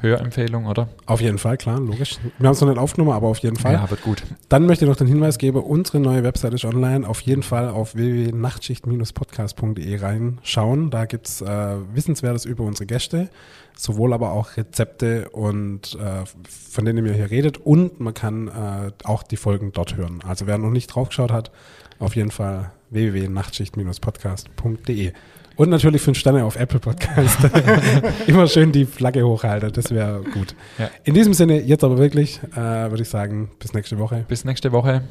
Hörempfehlung, oder? Auf jeden Fall, klar, logisch. Wir haben es noch nicht aufgenommen, aber auf jeden Fall. Ja, wird gut. Dann möchte ich noch den Hinweis geben, unsere neue Website ist online. Auf jeden Fall auf www.nachtschicht-podcast.de reinschauen. Da gibt's äh, Wissenswertes über unsere Gäste, sowohl aber auch Rezepte und äh, von denen ihr hier redet. Und man kann äh, auch die Folgen dort hören. Also wer noch nicht draufgeschaut hat, auf jeden Fall www.nachtschicht-podcast.de. Und natürlich fünf Sterne auf Apple Podcast. Immer schön die Flagge hochhalten, das wäre gut. Ja. In diesem Sinne, jetzt aber wirklich, äh, würde ich sagen, bis nächste Woche. Bis nächste Woche.